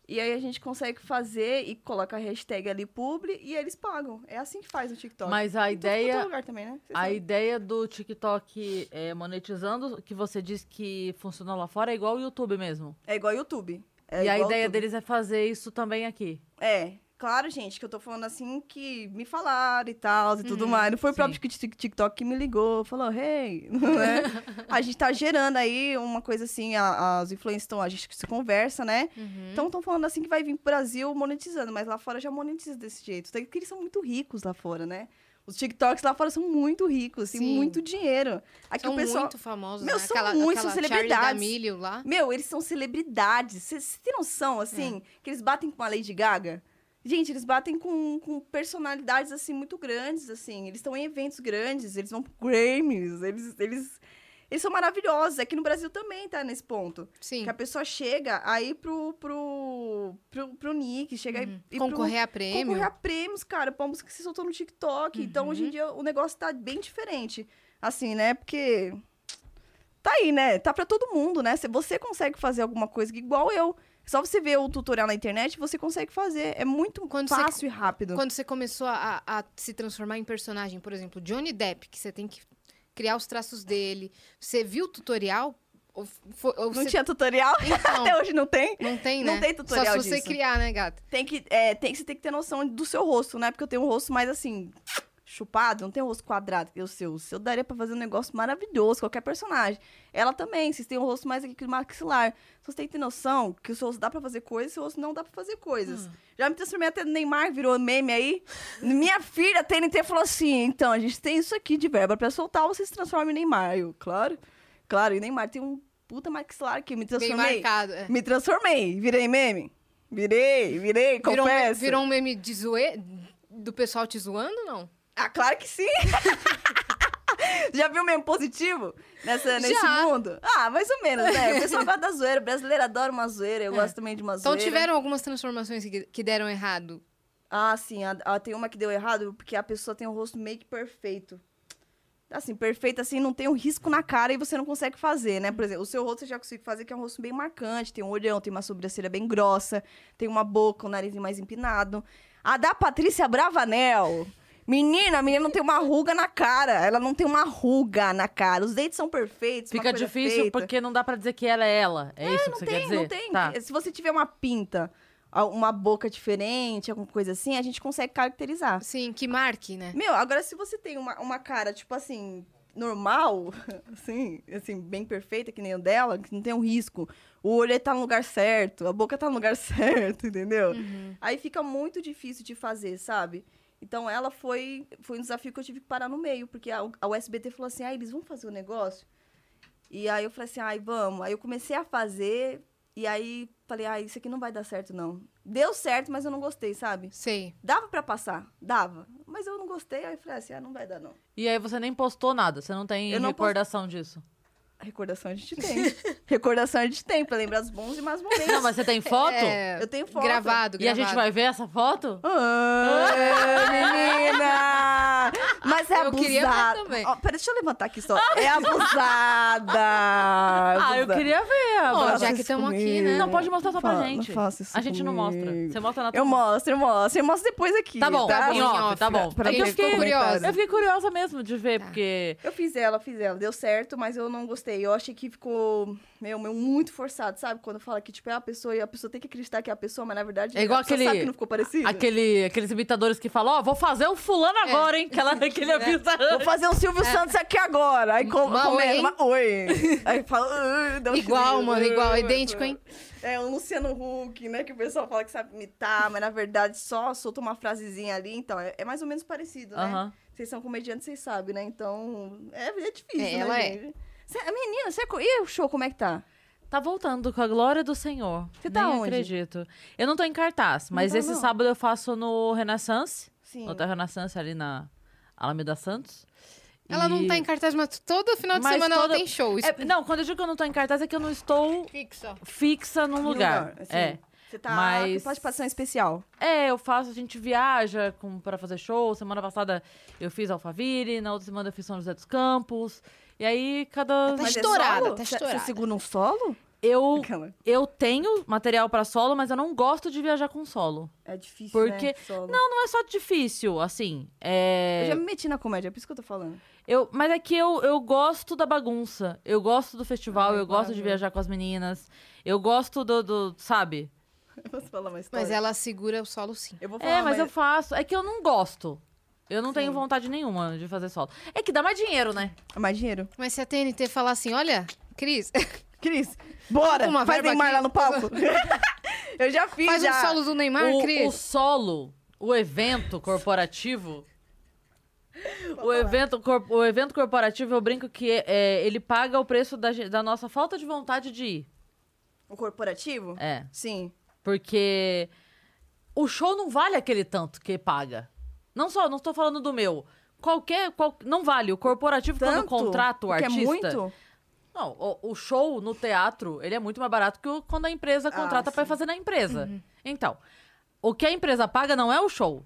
E aí a gente consegue fazer e coloca a hashtag ali publi e eles pagam. É assim que faz no TikTok. Mas a Em todo- todo ideia, lugar também, né? A sabe. ideia do TikTok é, monetizando, que você disse que funciona lá fora, é igual o YouTube mesmo. É igual YouTube. É e a igual ideia YouTube. deles é fazer isso também aqui. É, claro, gente, que eu tô falando assim que me falaram e tal e tudo Uhum, mais. Não foi o próprio Tik- TikTok que me ligou, falou, hey, né? A gente tá gerando aí uma coisa assim, a- as influências estão, a gente se conversa, né? Uhum. Então estão falando assim que vai vir pro Brasil monetizando, mas lá fora já monetiza desse jeito. Até que eles são muito ricos lá fora, né? Os TikToks lá fora são muito ricos, tem Sim. muito dinheiro. Aqui São o pessoal. muito famosos, Meu, né? são aquela, muito aquela celebridades. Charli D'Amelio lá. Meu, eles são celebridades. Você tem noção, assim, que eles batem com a Lady Gaga? Gente, eles batem com, com personalidades, assim, muito grandes, assim. Eles estão em eventos grandes, eles vão pro Grammys, eles, eles, eles são maravilhosos. Aqui no Brasil também tá nesse ponto. Sim. Que a pessoa chega aí pro, pro, pro, pro Nick, chega aí e pro- Concorrer a prêmio. concorrer a prêmios, cara, pra música que se soltou no TikTok. Então, hoje Uhum. em dia, o negócio tá bem diferente. Assim, né? Porque tá aí, né? Tá pra todo mundo, né? Se você consegue fazer alguma coisa igual eu. Só você ver o tutorial na internet, você consegue fazer. É muito Quando você- fácil e rápido. Quando você começou a, a se transformar em personagem, por exemplo, Johnny Depp, que você tem que criar os traços dele, você viu o tutorial? Ou, ou Não você- tinha tutorial? Então, Até hoje não tem? não tem, né? Não tem tutorial Só se você disso. criar, né, gata? Tem que, é, tem, você tem que ter noção do seu rosto, né? Porque eu tenho um rosto mais assim, chupado, não tenho um rosto quadrado. Eu seu, o seu daria pra fazer um negócio maravilhoso, qualquer personagem. Ela também, vocês têm um rosto mais aqui que maxilar. Então você tem que ter noção que o seu rosto dá pra fazer coisas, o seu rosto não dá pra fazer coisas. Já me transformei até no Neymar, virou meme aí. Minha filha, a TNT, falou assim: então, a gente tem isso aqui de verba pra soltar, você se transforma em Neymar. Eu, claro, claro, e Neymar tem um puta maxilar aqui, me Bem transformei. marcado. é. Me transformei, virei meme. Virei, virei, Virou, um- confesso. virou um meme de zoe... do pessoal te zoando, não? Ah, claro que sim! Já viu meme positivo nessa, nesse Já. mundo? Ah, mais ou menos, né? O pessoal gosta da zoeira, o brasileiro adora uma zoeira, eu gosto também de uma Então zoeira. tiveram algumas transformações que, que deram errado. Ah, sim, a- a- tem uma que deu errado, porque a pessoa tem um rosto meio que perfeito. Assim, perfeito, assim, não tem um risco na cara e você não consegue fazer, né? Por exemplo, o seu rosto eu já consigo fazer, que é um rosto bem marcante, tem um olhão, tem uma sobrancelha bem grossa, tem uma boca, um narizinho mais empinado. A da Patrícia Bravanel. Menina, a menina não tem uma ruga na cara. Ela não tem uma ruga na cara. Os dentes são perfeitos. uma Fica coisa difícil feita. porque não dá pra dizer que ela é ela. É, isso que Não você tem, quer dizer? não tem. Tá. Se você tiver uma pinta, uma boca diferente, alguma coisa assim, a gente consegue caracterizar. Sim, que marque, né? Meu, agora se você tem uma, uma cara, tipo assim, normal, assim, assim, bem perfeita, que nem o dela, que não tem um risco, o olho tá no lugar certo, a boca tá no lugar certo, entendeu? Uhum. Aí fica muito difícil de fazer, sabe? Então ela foi, foi um desafio que eu tive que parar no meio, porque a, a USBT falou assim, ah, eles vão fazer o negócio. E aí eu falei assim, ai, vamos. Aí eu comecei a fazer, e aí falei, ai, isso aqui não vai dar certo, não. Deu certo, mas eu não gostei, sabe? Sei. Dava pra passar, dava. Mas eu não gostei, aí eu falei assim, ah, não vai dar, não. E aí você nem postou nada, você não tem Eu não recordação disso. Recordação a gente tem. Recordação a gente tem, pra lembrar dos bons e más momentos. Não, mas você tem foto? É, Eu tenho foto. Gravado, E gravado. a gente vai ver essa foto? Ah, menina! Mas é Eu queria ver abusada. também. Peraí, deixa eu levantar aqui só. É abusada! Ah, eu Abusada. queria ver. Ó, agora. já que isso tamo aqui, comigo. né? Não, pode mostrar só pra Fa- gente. Não faça isso a gente não mostra. comigo. Você mostra na tua Eu mostro, eu mostro. Eu mostro depois aqui. Tá bom, tá? em off, tá bom. Pra que eu fiquei comentário. Eu fiquei curiosa mesmo de ver, Tá. porque. Eu fiz ela, fiz ela. Deu certo, mas eu não gostei. Eu achei que ficou, meu, meu, muito forçado, sabe? Quando fala que, tipo, é a pessoa e a pessoa tem que acreditar que é a pessoa, mas na verdade É igual aquele- sabe que não ficou parecido. Aquele, aqueles imitadores que falam, ó, vou fazer o fulano É. agora, hein? Aquela, aquele avisa. Vou fazer um Silvio Santos aqui agora. Aí com, Uma começa, oi, uma oi. Aí fala... Dá um Igual, mano, igual. Idêntico, hein? É, o Luciano Huck, né? Que o pessoal fala que sabe imitar, mas na verdade só solta uma frasezinha ali. Então, é, é mais ou menos parecido, né? Aham. Vocês são comediantes, vocês sabem, né? Então, é, é difícil, É, né, ela é. Cê, a menina, você... E o show, como é que tá? Tá voltando com a glória do Senhor. Você tá Nem onde? acredito. Eu não tô em cartaz, mas tá, esse não. sábado eu faço no Renaissance. Sim. No Hotel Renaissance ali na Alameda Santos. Ela não E- tá em cartaz, mas todo final de Mas semana toda- ela tem show. Isso... É, não, quando eu digo que eu não tô em cartaz é que eu não estou Fixa. fixa num Em lugar. assim. É. Você tá Mas- com participação especial. É, eu faço, a gente viaja com, pra fazer show. Semana passada eu fiz Alphaville, na outra semana eu fiz São José dos Campos. E aí, cada. Tá Mas é estourada, solo? tá estourada. Você segura um solo? Eu, eu tenho material pra solo, mas eu não gosto de viajar com solo. É difícil, Porque- né? Solo. Não, não é só difícil, assim. É. Eu já me meti na comédia, é por isso que eu tô falando. Eu, mas é que eu, eu gosto da bagunça. Eu gosto do festival, Ai, eu gosto de viajar com as meninas. Eu gosto do, do sabe? Eu posso falar história? Mas ela segura o solo sim. Eu vou falar É, mas uma- eu faço. É que eu não gosto. Eu não tenho vontade nenhuma de fazer solo. É que dá mais dinheiro, né? Mais dinheiro? Mas se a TNT falar assim, olha, Cris, Cris, bora! Uma Faz verba Neymar aqui. lá no palco. eu já fiz, faz já. um solo do Neymar, o, Cris. o solo, o evento corporativo. O evento, cor- o evento corporativo, eu brinco que é, ele paga o preço da, da nossa falta de vontade de ir. O corporativo? É. Sim. Porque o show não vale aquele tanto que paga. Não só, não estou falando do meu. Qualquer. qual- não vale. O corporativo, quando Tanto? contrata o Porque artista. é muito? Não, o, o show no teatro, ele é muito mais barato que o- quando a empresa contrata pra sim. fazer na empresa. Então, o que a empresa paga não é o show.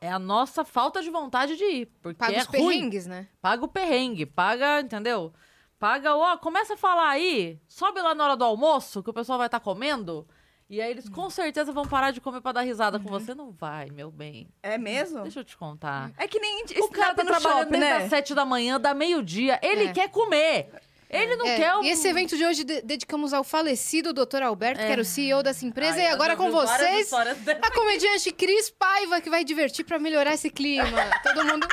É a nossa falta de vontade de ir. Porque Paga é os ruim. perrengues, né? Paga o perrengue, paga, entendeu? Paga, ó, começa a falar aí, sobe lá na hora do almoço, que o pessoal vai estar comendo. E aí eles com certeza vão parar de comer pra dar risada com você. Não vai, meu bem. É mesmo? Deixa eu te contar. É que nem O cara tá no trabalhando shopping, desde né? as sete da manhã, da meio-dia. Ele É. quer comer. Ele não É, quer um... E esse evento de hoje de- dedicamos ao falecido Dr. Alberto, que era o CEO dessa empresa. Ai, e agora com vocês, a comediante Cris Paiva, que vai divertir pra melhorar esse clima. Todo mundo...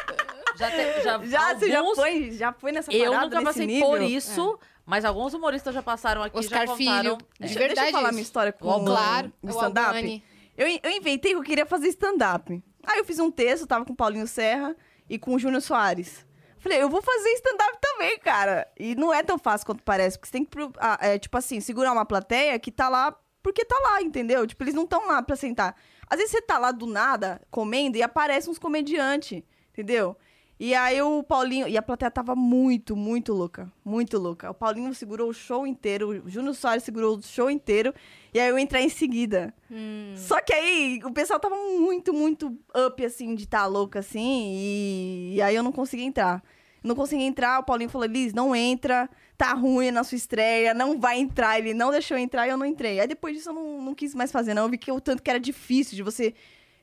Já, te- já, Já, você já alguns- foi, já foi nessa Eu parada, nunca nesse passei nível? por isso, mas alguns humoristas já passaram aqui Oscar já Filho. contaram. De Deixa, verdade deixa eu falar isso. minha história com O Claro, o é o stand-up. Eu, eu inventei que eu queria fazer stand-up. Aí eu fiz um texto, tava com o Paulinho Serra e com o Júnior Soares. Falei, eu vou fazer stand-up também, cara. E não é tão fácil quanto parece, porque você tem que, ah, é, tipo assim, segurar uma plateia que tá lá porque tá lá, entendeu? Tipo, eles não estão lá pra sentar. Às vezes você tá lá do nada, comendo, e aparece uns comediantes, entendeu? E aí o Paulinho. E a plateia tava muito, muito louca. Muito louca. O Paulinho segurou o show inteiro. O Júnior Soares segurou o show inteiro. E aí eu entrei em seguida. Hum. Só que aí o pessoal tava muito, muito up, assim, de estar tá louco, assim. E... e aí eu não consegui entrar. Não consegui entrar, o Paulinho falou, Liz, não entra, tá ruim na sua estreia, não vai entrar. Ele não deixou eu entrar e eu não entrei. Aí depois disso eu não, não quis mais fazer, não. Eu vi que o tanto que era difícil de você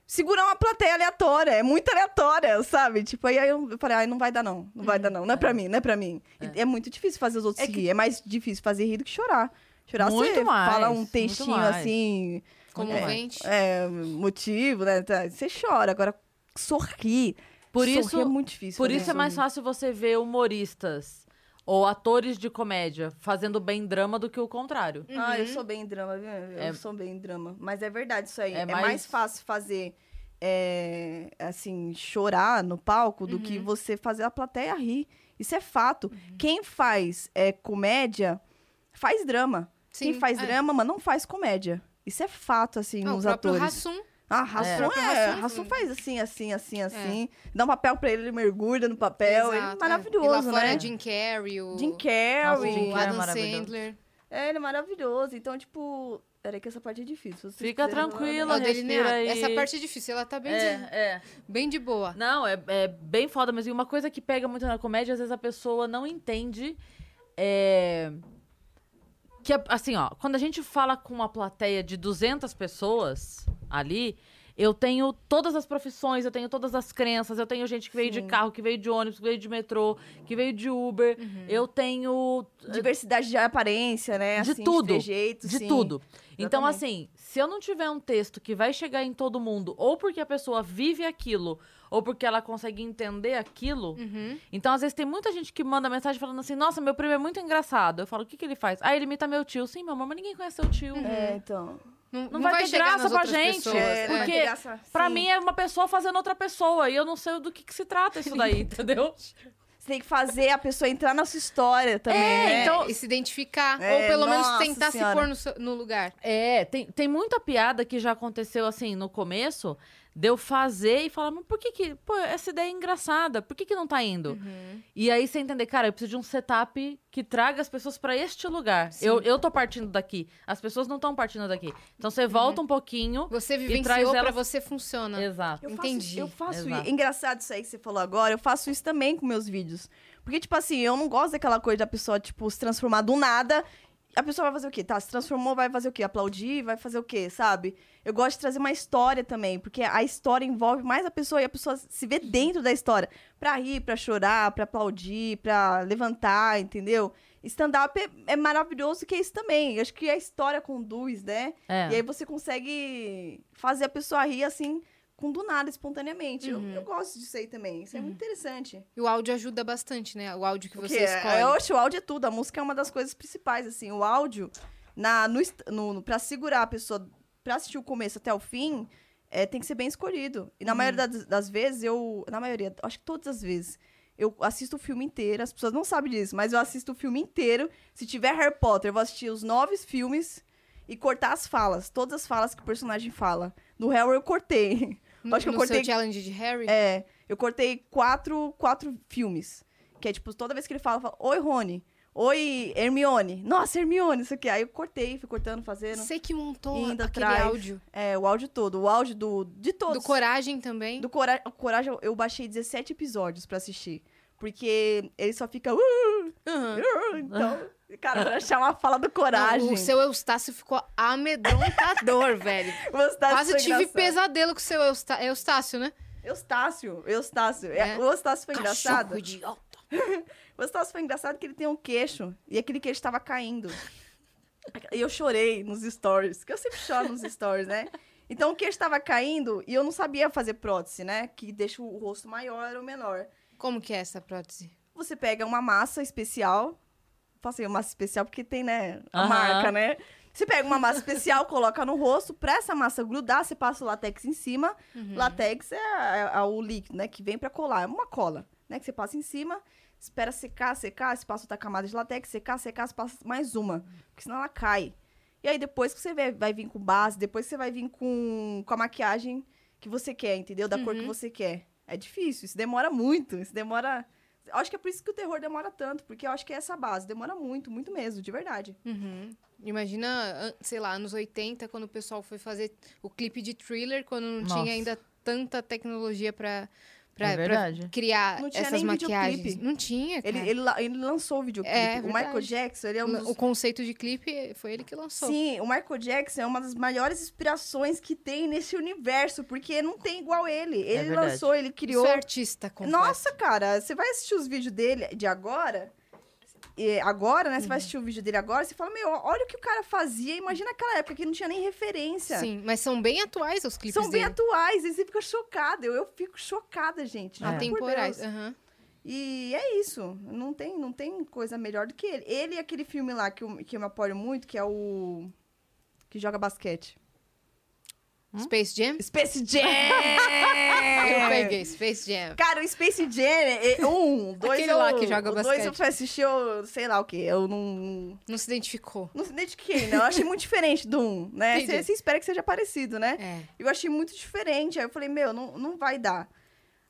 segurar uma plateia aleatória. É muito aleatória, sabe? Tipo, aí eu falei, ai, não vai dar, não. Não vai dar, não. Não é pra mim, não é pra mim. E É, muito difícil fazer os outros É que-. É mais difícil fazer rir do que chorar. Chorar Muito você mais, fala um textinho assim, Comovente. é, motivo, né? tá, Você chora. Agora, sorrir. Por sorrir isso, é muito difícil. por isso é mais fácil você ver humoristas ou atores de comédia fazendo bem drama do que o contrário. Ah, eu sou bem em drama, viu? Eu É- sou bem em drama. Mas é verdade isso aí. É É, mais... mais- fácil fazer, é, assim, chorar no palco do que você fazer a plateia rir. Isso é fato. Uhum. Quem faz é, comédia, faz drama. Quem Sim, faz é. drama, mas não faz comédia. Isso é fato, assim, Ah, o nos próprio atores. Hassum. Ah, Rassum É. É. Rassum sim. faz assim, assim, assim, assim. Dá um papel pra ele, ele mergulha no papel. ele é Exato, maravilhoso, E lá fora né? é Jim Carrey, o, Jim Nossa, Carrey. Jim o Carrey é Adam. Sandler. É, ele é maravilhoso. Então, tipo. Peraí, que essa parte é difícil. Fica tranquila. Respira aí. Essa parte é difícil, ela tá bem, de, É, é. bem de boa. Não, é, é bem foda, mas uma coisa que pega muito na comédia, às vezes a pessoa não entende. É... Que, é- assim, ó, quando a gente fala com uma plateia de 200 pessoas ali, eu tenho todas as profissões, eu tenho todas as crenças, eu tenho gente que veio de Sim. carro, que veio de ônibus, que veio de metrô, que veio de Uber, eu tenho Diversidade de aparência, né? De assim, tudo. De, trejeito, de sim. tudo. Então, assim, se eu não tiver um texto que vai chegar em todo mundo, ou porque a pessoa vive aquilo, ou porque ela consegue entender aquilo, Uhum. então às vezes tem muita gente que manda mensagem falando assim: Nossa, meu primo é muito engraçado. Eu falo: O que, que ele faz? Ah, ele imita meu tio. Sim, meu amor, mas ninguém conhece seu tio. É, então. Não, Não vai ter chegar graça pra gente, pessoas, É, não vai porque ter graça, Pra mim é uma pessoa fazendo outra pessoa, e eu não sei do que, que se trata isso daí, entendeu? Você tem que fazer a pessoa entrar na sua história também, É, né? então- E se identificar. É, ou pelo menos tentar se senhora. pôr no, no lugar. É, tem, tem muita piada que já aconteceu assim no começo, de eu fazer e falar, mas por que que. Pô, essa ideia é engraçada, por que que não tá indo? Uhum. E aí você entender, cara, eu preciso de um setup que traga as pessoas pra este lugar. Eu, eu tô partindo daqui, as pessoas não estão partindo daqui. Então você volta um pouquinho. Você traz vivenciou pra ela- você funciona. Exato. Eu Entendi. Faço, eu faço Exato. isso. Engraçado isso aí que você falou agora. Eu faço isso também com meus vídeos. Porque, tipo assim, eu não gosto daquela coisa da pessoa, tipo, se transformar do nada. A pessoa vai fazer o quê? Tá, se transformou, vai fazer o quê? Aplaudir, vai fazer o quê, sabe? Eu gosto de trazer uma história também, porque a história envolve mais a pessoa e a pessoa se vê dentro da história. Pra rir, pra chorar, pra aplaudir, pra levantar, entendeu? Stand-up é, é maravilhoso que é isso também. Eu acho que a história conduz, né? É. E aí você consegue fazer a pessoa rir assim, com do nada, espontaneamente. Eu- Uhum. Eu, gosto disso aí também. Isso é muito interessante. E o áudio ajuda bastante, né? O áudio que você escolhe. é, oxe, o áudio é tudo. A música é uma das coisas principais, assim. O áudio, na, no, no, no- pra segurar a pessoa, pra assistir o começo até o fim, é, tem que ser bem escolhido. E na Uhum. maioria das, das vezes, eu... Na maioria, acho que todas as vezes, eu assisto o filme inteiro. As pessoas não sabem disso, mas eu assisto o filme inteiro. Se tiver Harry Potter, eu vou assistir os nove filmes e cortar as falas. Todas as falas que o personagem fala. No Harry, eu cortei. No, acho que eu cortei- seu challenge de Harry? É, eu cortei quatro, quatro filmes. Que é tipo, toda vez que ele fala, fala Oi, Rony. Oi, Hermione. Nossa, Hermione, isso aqui. Aí eu cortei, fui cortando, fazendo. Você que montou aquele atrás. áudio. É, o áudio todo. O áudio do, de todos. Do Coragem também. Do Cora- Coragem, eu- eu baixei 17 episódios pra assistir. Porque ele só fica. "Uh, uh", então, cara, pra achar uma fala do Coragem. Não, o seu Eustácio ficou amedrontador, velho. O Eustácio Quase tive engraçado. pesadelo com o seu Eusta- Eustácio, né? Eustácio, Eustácio. É, É. O Eustácio foi engraçado. Cachorro idiota. O Eustácio foi engraçado que ele tem um queixo. E aquele queixo tava caindo. E eu chorei nos stories. Que eu sempre choro nos stories, né? Então o queixo tava caindo e eu não sabia fazer prótese, né? Que deixa o rosto maior ou menor. Como que é essa prótese? Você pega uma massa especial. Passei uma massa especial porque tem, né? A Aham. marca, né? Você pega uma massa especial, coloca no rosto, pra essa massa grudar, você passa o látex em cima. Uhum. Látex é, é- é o líquido, né? Que vem pra colar. É uma cola, né? Que você passa em cima, espera secar, secar, você passa outra camada de látex, secar, secar, você passa mais uma. Porque senão ela cai. E aí depois que você vai, vai vir com base, depois você vai vir com, com a maquiagem que você quer, entendeu? Da cor que Uhum. você quer. É difícil, isso demora muito. Isso demora. Eu acho que é por isso que o terror demora tanto, porque eu acho que é essa base. Demora muito, muito mesmo, de verdade. Uhum. Imagina, sei lá, anos 80, quando o pessoal foi fazer o clipe de thriller, quando não Nossa. tinha ainda tanta tecnologia pra, pra, É pra verdade. criar Não tinha essas nem maquiagens. videoclipe. Não tinha, cara. Ele, ele, ele lançou o videoclipe. É, o Michael. Jackson, ele é um dos... O conceito de clipe foi ele que lançou. Sim, o Michael Jackson é uma das maiores inspirações que tem nesse universo, porque não tem igual ele. Ele verdade. lançou, ele criou. Isso é artista completo. Nossa, cara, você vai assistir os vídeos dele de agora. E agora, né? Você Uhum. vai assistir o vídeo dele agora, você fala, meu, olha o que o cara fazia. Imagina aquela época que não tinha nem referência. Sim, mas são bem atuais os clipes São bem dele. atuais, e você fica chocada. Eu, eu fico chocada, gente. por Atemporais. E é isso. Não tem, não tem coisa melhor do que ele. Ele e aquele filme lá que eu, que eu me apoio muito, que é o. Que joga basquete. Space Jam? Space Jam! Eu peguei, Space Jam. Cara, o Space Jam, é, é um, dois Aquele eu, lá que joga o dois basquete. eu fui assistir, eu sei lá o quê, eu não... Não se identificou. Não se identifiquei, né? Eu achei muito diferente do um, né? Você espera que seja parecido, né? É. Eu achei muito diferente. Aí eu falei, meu, não, não vai dar.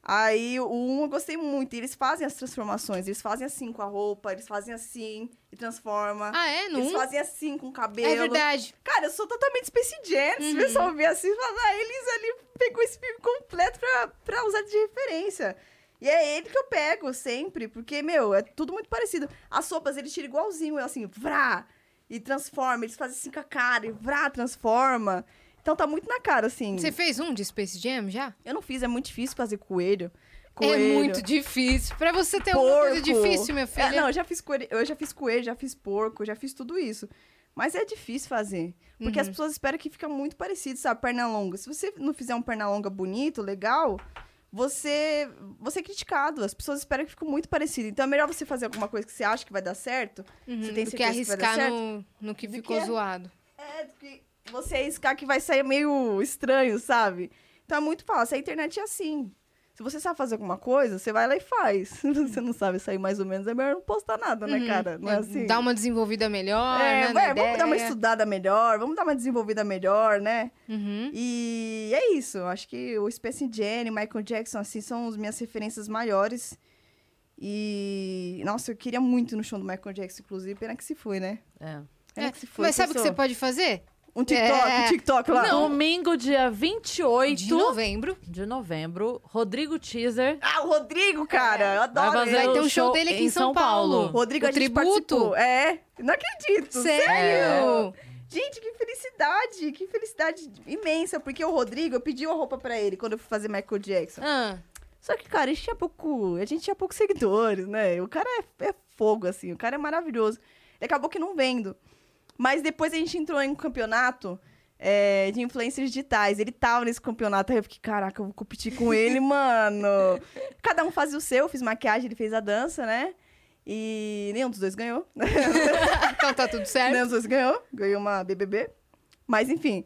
Aí o um eu gostei muito. E eles fazem as transformações. Eles fazem assim com a roupa, eles fazem assim e transforma. Ah, é? No eles 1? fazem assim com o cabelo. É verdade. Cara, eu sou totalmente Space Jam. Se Uhum. o pessoal ver assim, fala, ah, eles ali pegou esse filme completo pra, pra usar de referência. E é ele que eu pego sempre, porque, meu, é tudo muito parecido. As sopas, eles tiram igualzinho, eu assim, vrá, e transforma. Eles fazem assim com a cara, e vrá, transforma. Então tá muito na cara, assim. Você fez um de Space Jam já? Eu não fiz, é muito difícil fazer coelho. É Coelho, muito difícil. Pra você ter alguma coisa porco. difícil, minha filha. É, não, eu já fiz coelho, eu já fiz coelho, já fiz porco, já fiz tudo isso. Mas é difícil fazer. Porque Uhum. as pessoas esperam que fica muito parecido, sabe? Perna longa. Se você não fizer um perna longa bonito, legal, você, você é criticado. As pessoas esperam que fique muito parecido. Então é melhor você fazer alguma coisa que você acha que vai dar certo. Uhum, Você tem do que certeza que vai dar arriscar certo? no, no que ficou que- zoado. É, porque você arriscar que vai sair meio estranho, sabe? Então é muito fácil. A internet é assim. Se você sabe fazer alguma coisa, você vai lá e faz. Se você não sabe sair mais ou menos, é melhor não postar nada, né, Uhum. cara? Não é, É, assim? Dá uma desenvolvida melhor, É, né, vai, na vamos dar uma estudada melhor, vamos dar uma desenvolvida melhor, né? Uhum. E é isso. Acho que o Space Jam, Michael Jackson, assim, são as minhas referências maiores. E. Nossa, eu queria muito no show do Michael Jackson, inclusive. Pena que se foi, né? É. Pena É, que se foi. Mas sabe o que você pode fazer? Um TikTok, É. um TikTok lá. Domingo, dia 28 De novembro. de novembro, Rodrigo Teaser Ah, o Rodrigo, cara. Eu vai adoro fazer ele. Vai ter um show dele aqui em São Paulo. Rodrigo, O a gente tributo? participou. É, não acredito. Sério? Gente, que felicidade, que felicidade imensa. Porque o Rodrigo, eu pedi uma roupa pra ele quando eu fui fazer Michael Jackson. Ah, Só que, cara, a gente tinha pouco. A gente tinha poucos seguidores, né? O cara é, é fogo, assim. O cara é maravilhoso. E acabou que não vendo. Mas depois a gente entrou em um campeonato é, de influencers digitais. Ele tava nesse campeonato. Aí eu fiquei, caraca, eu vou competir com ele, mano. Cada um fazia o seu, eu fiz maquiagem, ele fez a dança, né? E nenhum dos dois ganhou. então tá tudo certo. Nenhum dos dois ganhou. Ganhou uma BBB. Mas, enfim,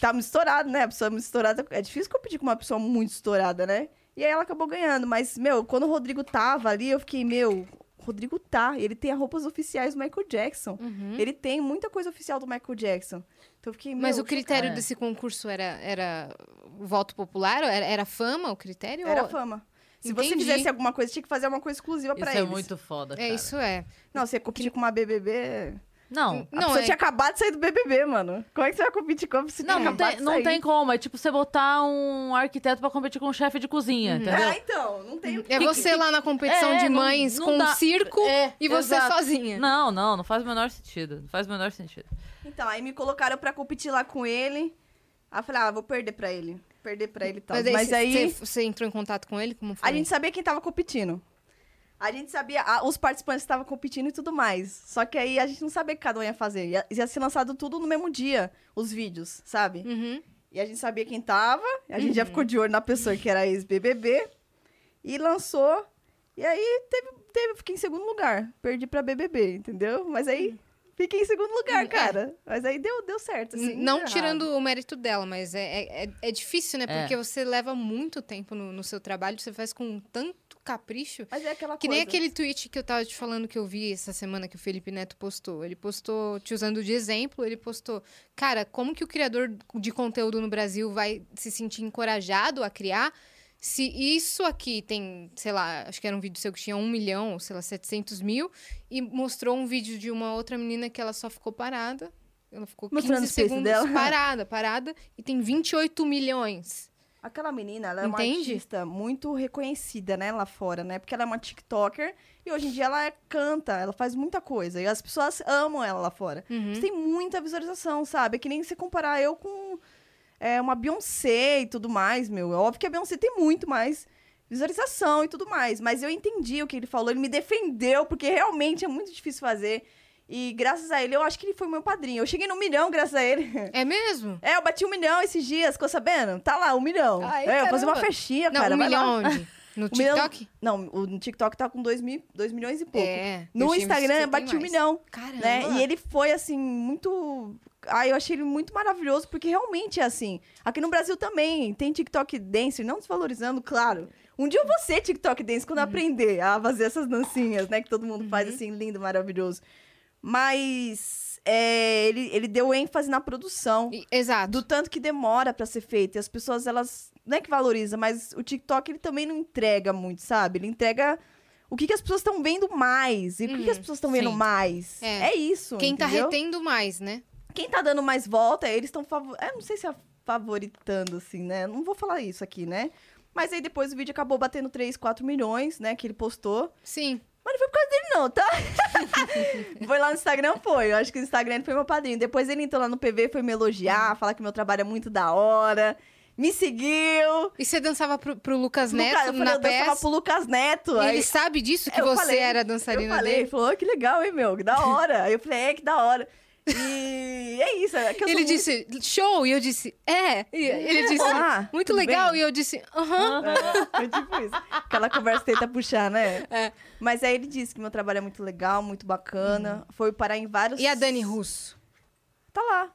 tá muito estourado, né? A pessoa muito estourada. É difícil competir com uma pessoa muito estourada, né? E aí ela acabou ganhando. Mas, meu, quando o Rodrigo tava ali, eu fiquei, meu, Rodrigo tá. Ele tem as roupas oficiais do Michael Jackson. Uhum. Ele tem muita coisa oficial do Michael Jackson. Então eu fiquei, Mas o critério é. desse concurso era, era o voto popular? Era, era fama o critério? Era ou- fama. Se você Entendi. fizesse alguma coisa, tinha que fazer uma coisa exclusiva Isso pra é eles. muito foda, cara. É, isso é. Não, você competir com uma BBB... Não, A Não, pessoa é- tinha acabado de sair do BBB, mano. Como é que você vai competir com que não, tinha não tem, de não tem como. É tipo você botar um arquiteto pra competir com um chefe de cozinha, entendeu? Ah, então, não tem o que... É você lá na competição É, de não- mães não com um dá- circo É, e você exato. sozinha. Não, não, não faz o menor sentido. Não faz o menor sentido. Então, aí me colocaram pra competir lá com ele. Aí eu falei, ah, vou perder pra ele. Perder pra ele e tal. Mas aí, Mas aí, cê- você entrou em contato com ele? Como foi? a gente sabia quem tava competindo. A gente sabia, ah, os participantes estavam competindo e tudo mais. Só que aí a gente não sabia o que cada um ia fazer. Ia, ia ser lançado tudo no mesmo dia, os vídeos, sabe? Uhum. E a gente sabia quem tava, a gente já ficou de olho na pessoa que era ex-BBB. E lançou. E aí teve, teve, fiquei em segundo lugar. Perdi pra BBB, entendeu? Mas aí fiquei em segundo lugar, É. cara. Mas aí deu, deu certo, assim. Não tirando errado. o mérito dela, mas é, é, é- é difícil, né? É. Porque você leva muito tempo no, no seu trabalho, você faz com tanto capricho. Mas é aquela Que coisa. nem aquele tweet que eu tava te falando que eu vi essa semana que o Felipe Neto postou. Ele postou, te usando de exemplo, ele postou, cara, como que o criador de conteúdo no Brasil vai se sentir encorajado a criar se isso aqui tem, sei lá, acho que era um vídeo seu que tinha um milhão, sei lá, 700 mil, e mostrou um vídeo de uma outra menina que ela só ficou parada. Ela ficou 15 Mostrando segundos dela. parada, parada, e tem 28 milhões. Aquela menina, ela é uma Entende? artista muito reconhecida, né, lá fora, né? Porque ela é uma TikToker e hoje em dia ela é- canta, ela faz muita coisa. E as pessoas amam ela lá fora. Uhum. Tem muita visualização, sabe? É que nem você comparar eu com é, uma Beyoncé e tudo mais, meu. É óbvio que a Beyoncé tem muito mais visualização e tudo mais. Mas eu entendi o que ele falou, ele me defendeu, porque realmente é muito difícil fazer. E graças a ele, eu acho que ele foi meu padrinho. Eu cheguei no milhão graças a ele. É mesmo? É, eu bati um milhão esses dias, ficou sabendo? Tá lá, um milhão. Ai, é, eu vou fazer uma festinha, Não, cara. um vai lá. milhão onde? No O milhão- TikTok? Não, o TikTok tá com 2 mil, dois milhões e pouco. É. No Instagram, bati um milhão. Caramba. né? E ele foi, assim, muito. Ah, eu achei ele muito maravilhoso, porque realmente é assim. Aqui no Brasil também tem TikTok Dance, não desvalorizando, claro. Um dia eu vou ser TikTok Dance quando Uhum. aprender a fazer essas dancinhas, né? Que todo mundo faz assim, lindo, maravilhoso. Mas é, ele, ele deu ênfase na produção. E- Exato. Do tanto que demora pra ser feito. E as pessoas, elas. Não é que valoriza, mas o TikTok ele também não entrega muito, sabe? Ele entrega o que, que as pessoas estão vendo mais. E o que, que as pessoas estão vendo mais. É. É, isso. Quem tá entendeu? retendo mais, né? Quem tá dando mais volta, eles estão favor... Eu não sei se é favoritando, assim, né? Não vou falar isso aqui, né? Mas aí depois o vídeo acabou batendo 3, 4 milhões, né? Que ele postou. Sim. Mas não foi por causa dele, não, tá? foi lá no Instagram, foi. Eu acho que o Instagram foi meu padrinho. Depois ele entrou lá no PV, foi me elogiar, falar que meu trabalho é muito da hora. Me seguiu. E você dançava pro, pro Lucas Neto eu falei, na eu dançava peça? pro Lucas Neto. E aí- ele sabe disso que eu você falei, era Eu dançarina falei, dele? ele falou, "Oh, que legal, hein, meu? Que da hora. aí eu falei, é, que da hora. E é isso. É Ele muito- disse, show, e eu disse, é. E ele disse, Ah, muito legal, bem? e eu disse, aham. Foi tipo isso. Aquela conversa tenta puxar, né? É. Mas aí ele disse que meu trabalho é muito legal, muito bacana. Foi parar em vários. E a Dani Russo? Tá lá.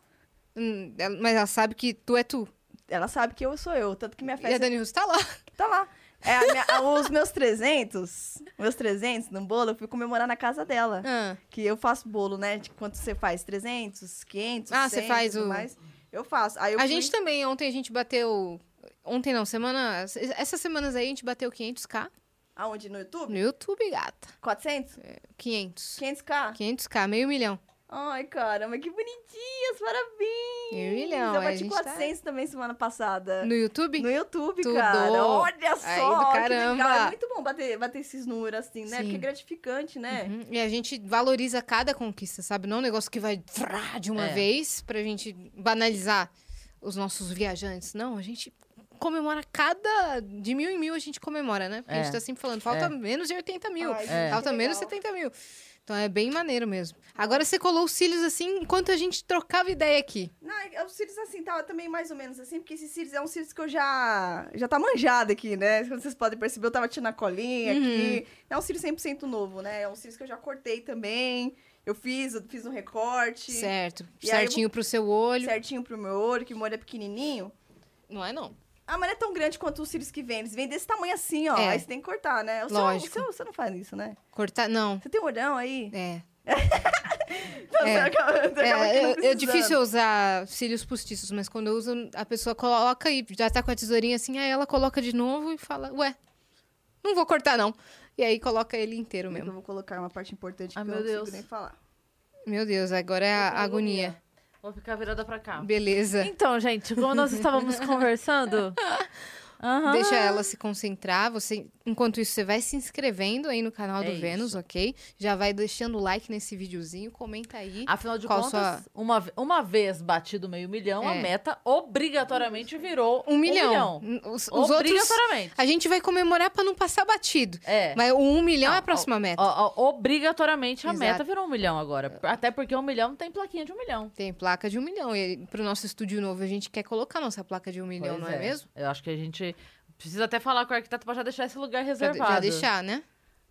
Hum, Mas ela sabe que tu é tu. Ela sabe que eu sou eu. Tanto que minha E a festa Dani Russo tá lá. tá lá. É, minha- os meus 300, meus 300 no bolo, eu fui comemorar na casa dela. Ah, Que eu faço bolo, né? De quanto você faz? 300, 500, Ah, você 100, faz tudo o- mais. Eu faço. Aí eu a fui- gente também, ontem a gente bateu... Ontem não, semana... Essas semanas aí a gente bateu 500k Aonde? No YouTube? no YouTube, gata. 400? 500. 500k? 500k, meio milhão. Ai, caramba, que bonitinhas, parabéns! Meio milhão, Eu aí a bati gente 400 também semana passada. No YouTube? No YouTube, Tudo. cara. Olha Aí só, do que caramba. É muito bom bater, bater esses números assim, né? Sim. Porque é gratificante, né? Uhum. E a gente valoriza cada conquista, sabe? Não é um negócio que vai de uma É. vez pra gente banalizar os nossos viajantes. Não, a gente comemora cada. De mil em mil a gente comemora, né? Porque a É. gente tá sempre falando, falta É. menos de 80 mil. Ai, É. Falta menos de legal. 70 mil. Então é bem maneiro mesmo. Agora você colou os cílios assim enquanto a gente trocava ideia aqui. Não, é- os cílios assim, tava também mais ou menos assim, porque esses cílios é um cílios que eu já já tá manjado aqui, né? Como vocês podem perceber, eu tava tirando a colinha Uhum. aqui. É um cílio 100% novo, né? É um cílios que eu já cortei também. Eu fiz, eu fiz um recorte. Certo. E aí eu certinho pro seu olho. Certinho pro meu olho, que o meu olho é pequenininho. Não é não. Ah, mas não é tão grande quanto os cílios que vêm. Eles vêm desse tamanho assim, ó. É. Aí você tem que cortar, né? O seu- Lógico. O seu, você não faz isso, né? Cortar. Não. Você tem um olhão aí? É. É. acaba- você acaba aqui É, não é, difícil usar cílios postiços, mas quando eu uso, a pessoa coloca e já tá com a tesourinha assim, aí ela coloca de novo e fala, ué, não vou cortar não. E aí coloca ele inteiro Eu mesmo. vou colocar uma parte importante que Ai, eu não consigo Deus. nem falar. Meu Deus, agora é a com agonia. Vou ficar virada pra cá. Beleza. Então, gente, como nós estávamos conversando. Aham. Deixa ela se concentrar. Você, enquanto isso, você vai se inscrevendo aí no canal É do isso. Vênus, ok? Já vai deixando o like nesse videozinho, comenta aí. Afinal de contas, sua- uma, uma vez batido meio milhão, a É. meta obrigatoriamente virou Um milhão. Um milhão. Os, os outros, obrigatoriamente. a gente vai comemorar pra não passar batido. É. Mas o um milhão Não, é a próxima meta. obrigatoriamente a Exato. meta virou um milhão agora. Até porque um milhão não tem plaquinha de um milhão. Tem placa de um milhão. E pro nosso estúdio novo, a gente quer colocar nossa placa de um milhão, Pois não é, mesmo? Eu acho que a gente precisa até falar com o arquiteto pra já deixar esse lugar Já, reservado. já deixar, né?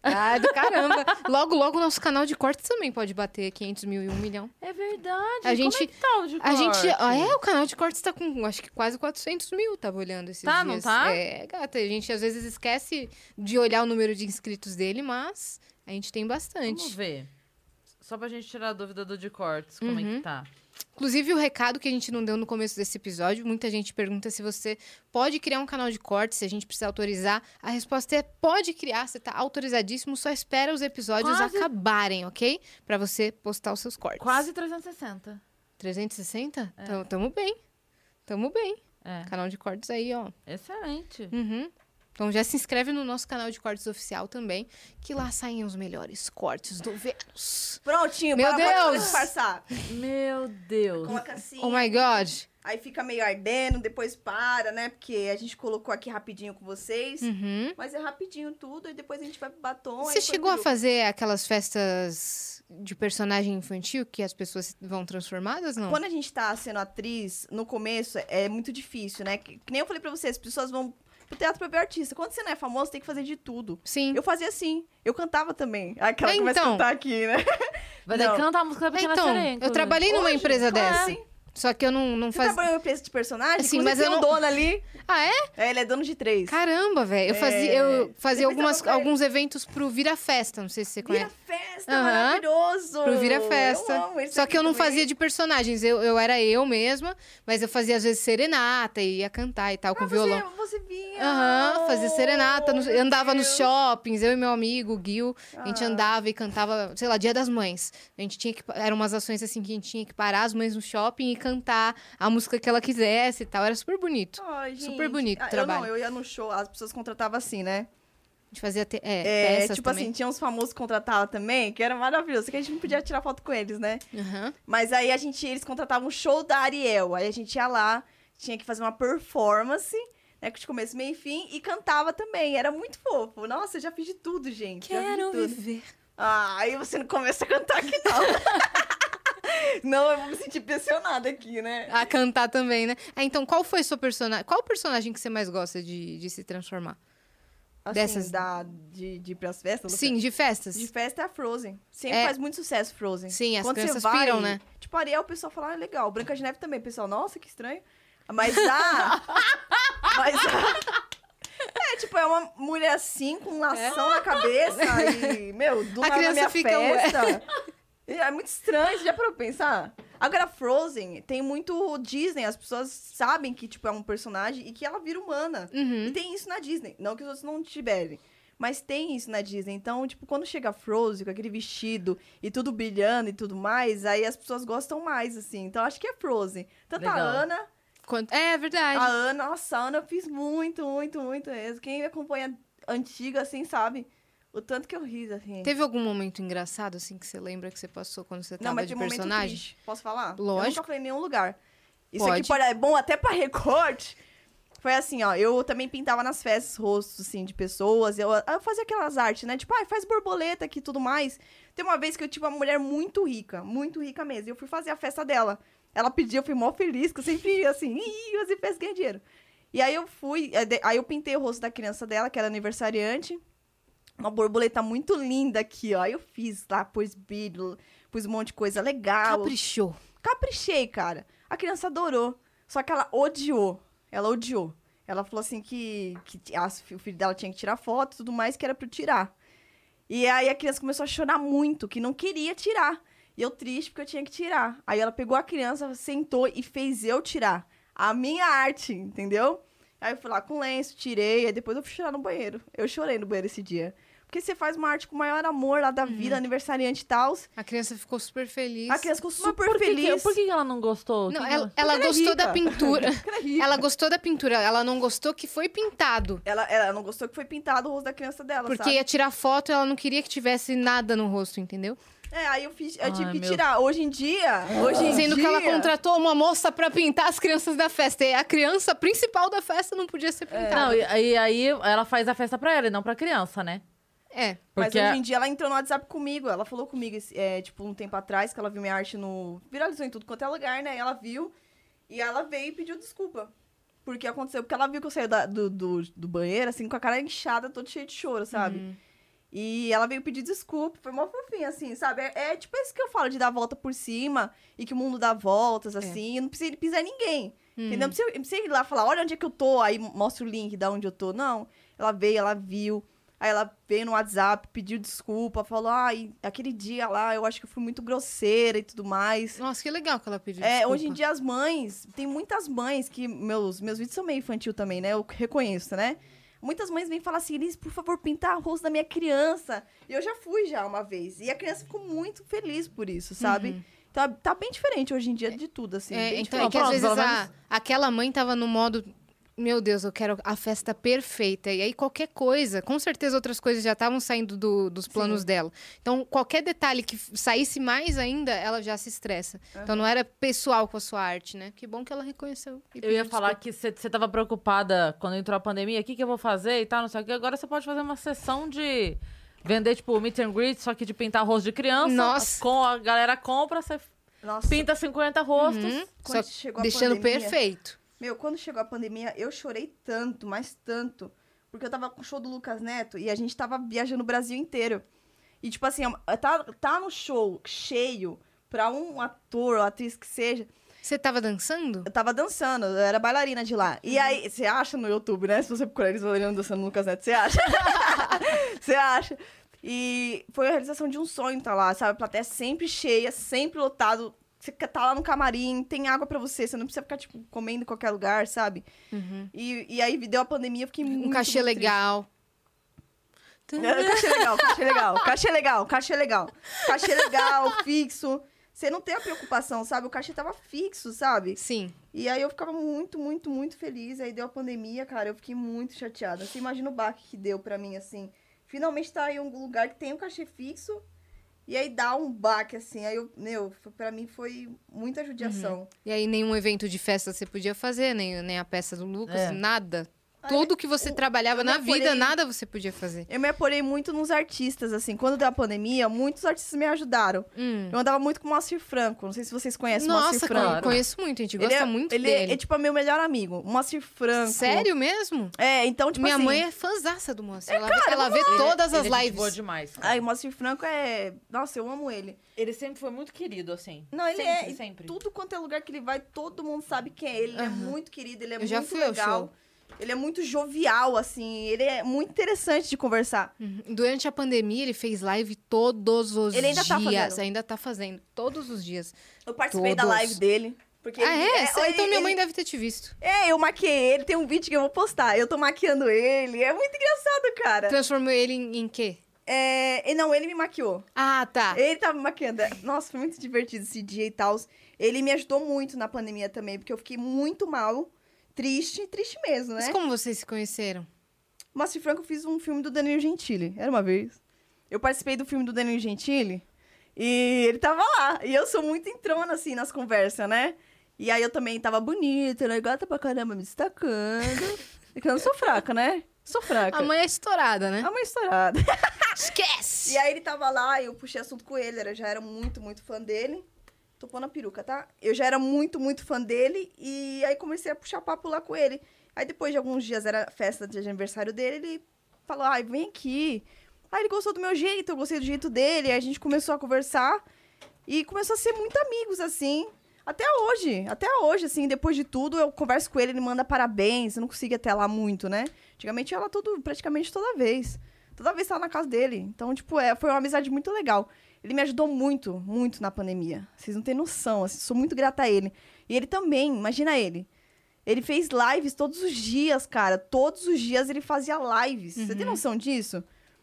Ah, do caramba. logo, logo, o nosso canal de cortes também pode bater 500 mil e um milhão. É verdade. A Como gente- é que tá o de A gente. ah, É, o canal de cortes tá com acho que quase 400 mil, tava olhando esses Tá, não dias. tá? É, gata. A gente às vezes esquece de olhar o número de inscritos dele, mas a gente tem bastante. Vamos ver. Só pra gente tirar a dúvida do de cortes, como é Uhum. que tá. Inclusive, o recado que a gente não deu no começo desse episódio, muita gente pergunta se você pode criar um canal de cortes, se a gente precisa autorizar. A resposta é pode criar, você tá autorizadíssimo, só espera os episódios Quase- acabarem, ok? Pra você postar os seus cortes. Quase 360. 360? É. Tamo, tamo bem. Tamo bem. É. Canal de cortes aí, ó. Excelente. Uhum. Então já se inscreve no nosso canal de cortes oficial também, que lá saem os melhores cortes do Vênus. Prontinho, Meu Deus! disfarçar. Meu Deus. Coloca assim. Oh my god. Aí fica meio ardendo, depois para, né? Porque a gente colocou aqui rapidinho com vocês. Uhum. Mas é rapidinho tudo, e depois a gente vai pro batom. Você chegou a fazer aquelas festas de personagem infantil que as pessoas vão transformadas, não? Quando a gente tá sendo atriz, no começo é muito difícil, né? Que, que nem eu falei pra vocês, as pessoas vão pro teatro pra ver artista. Quando você não é famoso, tem que fazer de tudo. Sim. Eu fazia assim. Eu cantava também. Aquela que começa a Então. cantar aqui, né? Vai ter que cantar a música da Pequena Então, eu trabalhei numa Hoje? empresa Ah, dessa. sim. Só que eu não, não Você fazia. trabalhou em empresa de personagem? Sim, Inclusive, mas eu não- dono ali. Ah, é? É, ele é dono de três. Caramba, velho. Eu É. fazia, eu fazia Depois algumas, alguns eventos pro Vira Festa. Não sei se você Vira conhece. festa, Aham. maravilhoso! Pro Vira Festa. Eu amo Só que eu não também. fazia de personagens. Eu, eu era eu mesma, mas eu fazia às vezes serenata e ia cantar e tal com Ah, violão. Você, você vinha! Aham, fazia serenata, nos- Oh, andava nos shoppings, eu e meu amigo, o Gil, a gente Ah. andava e cantava, sei lá, Dia das Mães. A gente tinha que, eram umas ações assim que a gente tinha que parar as mães no shopping e cantar a música que ela quisesse e tal, era super bonito. Ai, Super bonito o Ah, trabalho. Eu não, eu ia no show, as pessoas contratavam assim, né? A gente fazia te- é, É, peças tipo também. assim, tinha uns famosos que contratavam também, que era maravilhoso, que a gente não podia tirar foto com eles, né? Aham. Mas aí a gente, eles contratavam um show da Ariel. Aí a gente ia lá, tinha que fazer uma performance, né? De começo, meio e fim, e cantava também. Era muito fofo. Nossa, eu já fiz de tudo, gente. Quero tudo. viver. Ah, aí você não começa a cantar aqui, não. não, eu vou me sentir pressionada aqui, né? A cantar também, né? Ah, então, qual foi seu personagem? Qual o personagem que você mais gosta de, de se transformar? Assim, Dessas- da, de, de ir pras festas? Sim, de festas. De festa é a Frozen. Sempre É. faz muito sucesso Frozen. Sim, as Quando crianças vai, piram, né? Tipo, Ariel, o pessoal fala, ah, legal. Branca de Neve também. O pessoal, nossa, que estranho. Mas a... mas a... É, tipo, é uma mulher assim, com lação na cabeça e, meu, do A nada na criança minha fica, festa. É muito estranho, você já parou pra pensar? Agora, Frozen tem muito Disney, as pessoas sabem que, tipo, é um personagem e que ela vira humana. Uhum. E tem isso na Disney. Não que os outros não tiverem. Mas tem isso na Disney. Então, tipo, quando chega Frozen com aquele vestido e tudo brilhando e tudo mais, aí as pessoas gostam mais, assim. Então, acho que é Frozen. Tanto a Legal. Ana, Quanto- É verdade. a Ana, nossa, a Ana eu fiz muito, muito, muito mesmo. Quem acompanha antiga, assim, sabe? O tanto que eu ri, assim. Teve algum momento engraçado, assim, que você lembra que você passou quando você tava Não, mas de um personagem? triste. Posso falar? Eu Lógico. nunca falei em nenhum lugar. Isso Pode. aqui pode, é bom até pra recorte. Foi assim, ó. Eu também pintava nas festas rostos, assim, de pessoas. Eu, eu fazia aquelas artes, né? Tipo, ai, faz borboleta aqui e tudo mais. Tem uma vez que eu tive uma mulher muito rica, muito rica mesmo. E eu fui fazer a festa dela. Ela pediu, eu fui mó feliz, que eu sempre ia assim, ih, festa ganhar dinheiro. E aí eu fui, aí eu pintei o rosto da criança dela, que era aniversariante. Uma borboleta muito linda aqui, ó. Aí eu fiz lá, pus brilho, pus um monte de coisa legal. Caprichou. Caprichei, cara. A criança adorou. Só que ela odiou. Ela odiou. Ela falou assim que, que a- o filho dela tinha que tirar foto e tudo mais, que era pra eu tirar. E aí a criança começou a chorar muito, que não queria tirar. E eu triste porque eu tinha que tirar. Aí ela pegou a criança, sentou e fez eu tirar. A minha arte, entendeu? Aí eu fui lá com lenço, tirei, aí depois eu fui chorar no banheiro. Eu chorei no banheiro esse dia. Porque você faz uma arte com o maior amor lá da vida, aniversariante e tal. A criança ficou super feliz. A criança ficou super por que que- feliz. por que ela não gostou? Não, ela, ela ela é gostou da pintura. Ela é gostou da pintura, ela não gostou que foi pintado. Ela, ela não gostou que foi pintado o rosto da criança dela, Porque sabe? ia tirar foto e ela não queria que tivesse nada no rosto, entendeu? É, aí eu fiz, eu Ai, tive que meu- tirar. Hoje em dia, hoje em Sendo dia... que ela contratou uma moça pra pintar as crianças da festa. E a criança principal da festa não podia ser pintada. Não, e, e aí ela faz a festa pra ela e não pra criança, né? É. Mas hoje em dia ela entrou no WhatsApp comigo. Ela falou comigo, é, tipo, um tempo atrás, que ela viu minha arte no... Viralizou em tudo quanto é lugar, né? Ela viu e ela veio e pediu desculpa. Porque aconteceu, porque ela viu que eu saí da- do, do, do banheiro, assim, com a cara inchada, toda cheia de choro, sabe? Uhum. E ela veio pedir desculpa, foi mó fofinha, assim, sabe? É, é tipo isso que eu falo, de dar a volta por cima e que o mundo dá voltas, assim, e não precisa pisar ninguém. Entendeu? Não precisa, não precisa ir lá falar, olha onde é que eu tô, aí mostra o link da onde eu tô. Não. Ela veio, ela viu. Aí ela veio no WhatsApp, pediu desculpa, falou, ai, aquele dia lá eu acho que eu fui muito grosseira e tudo mais. Nossa, que legal que ela pediu É, desculpa. hoje em dia as mães, tem muitas mães que meus meus vídeos são meio infantil também, né? Eu reconheço, né? Muitas mães vêm falar assim, Elis, por favor, pintar o rosto da minha criança. E eu já fui já uma vez. E a criança ficou muito feliz por isso, sabe? Tá, tá bem diferente hoje em dia de tudo, assim. Uhum. É, bem então, é que às vezes a, aquela mãe tava no modo. Meu Deus, eu quero a festa perfeita. E aí, qualquer coisa, com certeza outras coisas já estavam saindo do- dos planos Sim. dela. Então, qualquer detalhe que saísse mais ainda, ela já se estressa. Então, não era pessoal com a sua arte, né? Que bom que ela reconheceu. e Eu ia pediu falar desculpa. que você tava preocupada quando entrou a pandemia, o que, que eu vou fazer e tal, não sei o que. Agora você pode fazer uma sessão de vender, tipo, meet and greet, só que de pintar rosto de criança. Nossa. Com a galera compra, você Nossa, pinta 50 rostos. Uhum. quando Só chegou a deixando pandemia- perfeito. Meu, quando chegou a pandemia, eu chorei tanto, mas tanto. Porque eu tava com o show do Lucas Neto e a gente tava viajando o Brasil inteiro. E, tipo assim, tá, tá no show cheio pra um ator ou atriz que seja. Você tava dançando? Eu tava dançando, eu era bailarina de lá. E aí, você acha no YouTube, né? Se você procurar eles bailando dançando no Lucas Neto, você acha? Você acha? E foi a realização de um sonho tá lá, sabe? A plateia sempre cheia, sempre lotado. Você tá lá no camarim, tem água pra você, você não precisa ficar, tipo, comendo em qualquer lugar, sabe? Uhum. E, e aí deu a pandemia, eu fiquei muito. Um cachê muito legal. É, Cachê legal, cachê legal, cachê legal, cachê legal. Cachê legal, fixo. Você não tem a preocupação, sabe? O cachê tava fixo, sabe? Sim. E aí eu ficava muito, muito, muito feliz. Aí deu a pandemia, cara, eu fiquei muito chateada. Você imagina o baque que deu pra mim, assim. Finalmente tá em um lugar que tem um cachê fixo. E aí dá um baque, assim. Aí eu, meu, pra mim foi muita judiação. E aí nenhum evento de festa você podia fazer, nem, nem a peça do Lucas, É. nada. Tudo que você o- trabalhava eu na vida, nada você podia fazer. Eu me aporei muito nos artistas, assim. Quando deu a pandemia, muitos artistas me ajudaram. Hum. Eu andava muito com o Moacir Franco. Não sei se vocês conhecem o Moacir Nossa, Franco. con- conheço muito, a gente Ele gosta é, muito ele dele. É, é, tipo, meu melhor amigo. O Moacir Franco. Sério mesmo? É, então, tipo Minha assim... mãe é fãzaça do Moacir. ela vê, ela vê todas as Ele é lives. boa demais. cara. Ai, o Moacir Franco é... Nossa, eu amo ele. Ele sempre foi muito querido, assim. Não, ele sempre, é. Sempre. Tudo quanto é lugar que ele vai, todo mundo sabe quem é ele. Ele é Aham. muito querido, ele é Eu muito já fui ao legal. show. Ele é muito jovial, assim. Ele é muito interessante de conversar. Uhum. Durante a pandemia, ele fez live todos os Ele ainda tá dias. fazendo. ainda tá fazendo. Todos os dias. Eu participei da Todos. live dele. Porque ah, ele- é? Ele- então minha mãe ele- deve ter te visto. É, eu maquiei ele. Tem um vídeo que eu vou postar. Eu tô maquiando ele. É muito engraçado, cara. Transformou ele em, em quê? É... Não, ele me maquiou. Ah, tá. Ele tava me maquiando. Nossa, foi muito divertido esse dia e tal. Ele me ajudou muito na pandemia também, porque eu fiquei muito mal. Triste, triste mesmo, né? Mas como vocês se conheceram? Márcio Franco, fiz um filme do Danilo Gentili. Era uma vez. Eu participei do filme do Danilo Gentili e ele tava lá. E eu sou muito entrona, assim, nas conversas, né? E aí eu também tava bonita, né? Gata pra caramba, me destacando. Porque eu não sou fraca, né? Sou fraca. A mãe é estourada, né? A mãe estourada. Esquece! E aí ele tava lá, eu puxei assunto com ele, eu já era muito, muito fã dele. Tô pondo a peruca, tá? Eu já era muito, muito fã dele e aí comecei a puxar papo lá com ele. Aí depois de alguns dias, era festa de aniversário dele, ele falou, ai, vem aqui. Aí ele gostou do meu jeito, eu gostei do jeito dele, aí a gente começou a conversar e começou a ser muito amigos, assim. Até hoje, até hoje, assim, depois de tudo, eu converso com ele, ele manda parabéns, eu não consigo até lá muito, né? Antigamente lá todo, praticamente toda vez. Toda vez tava na casa dele. Então, tipo, é, foi uma amizade muito legal. Ele me ajudou muito, muito na pandemia. Vocês não têm noção, assim, sou muito grata a ele. E ele também, imagina ele. Ele fez lives todos os dias, cara. Todos os dias ele fazia lives. Você tem noção disso?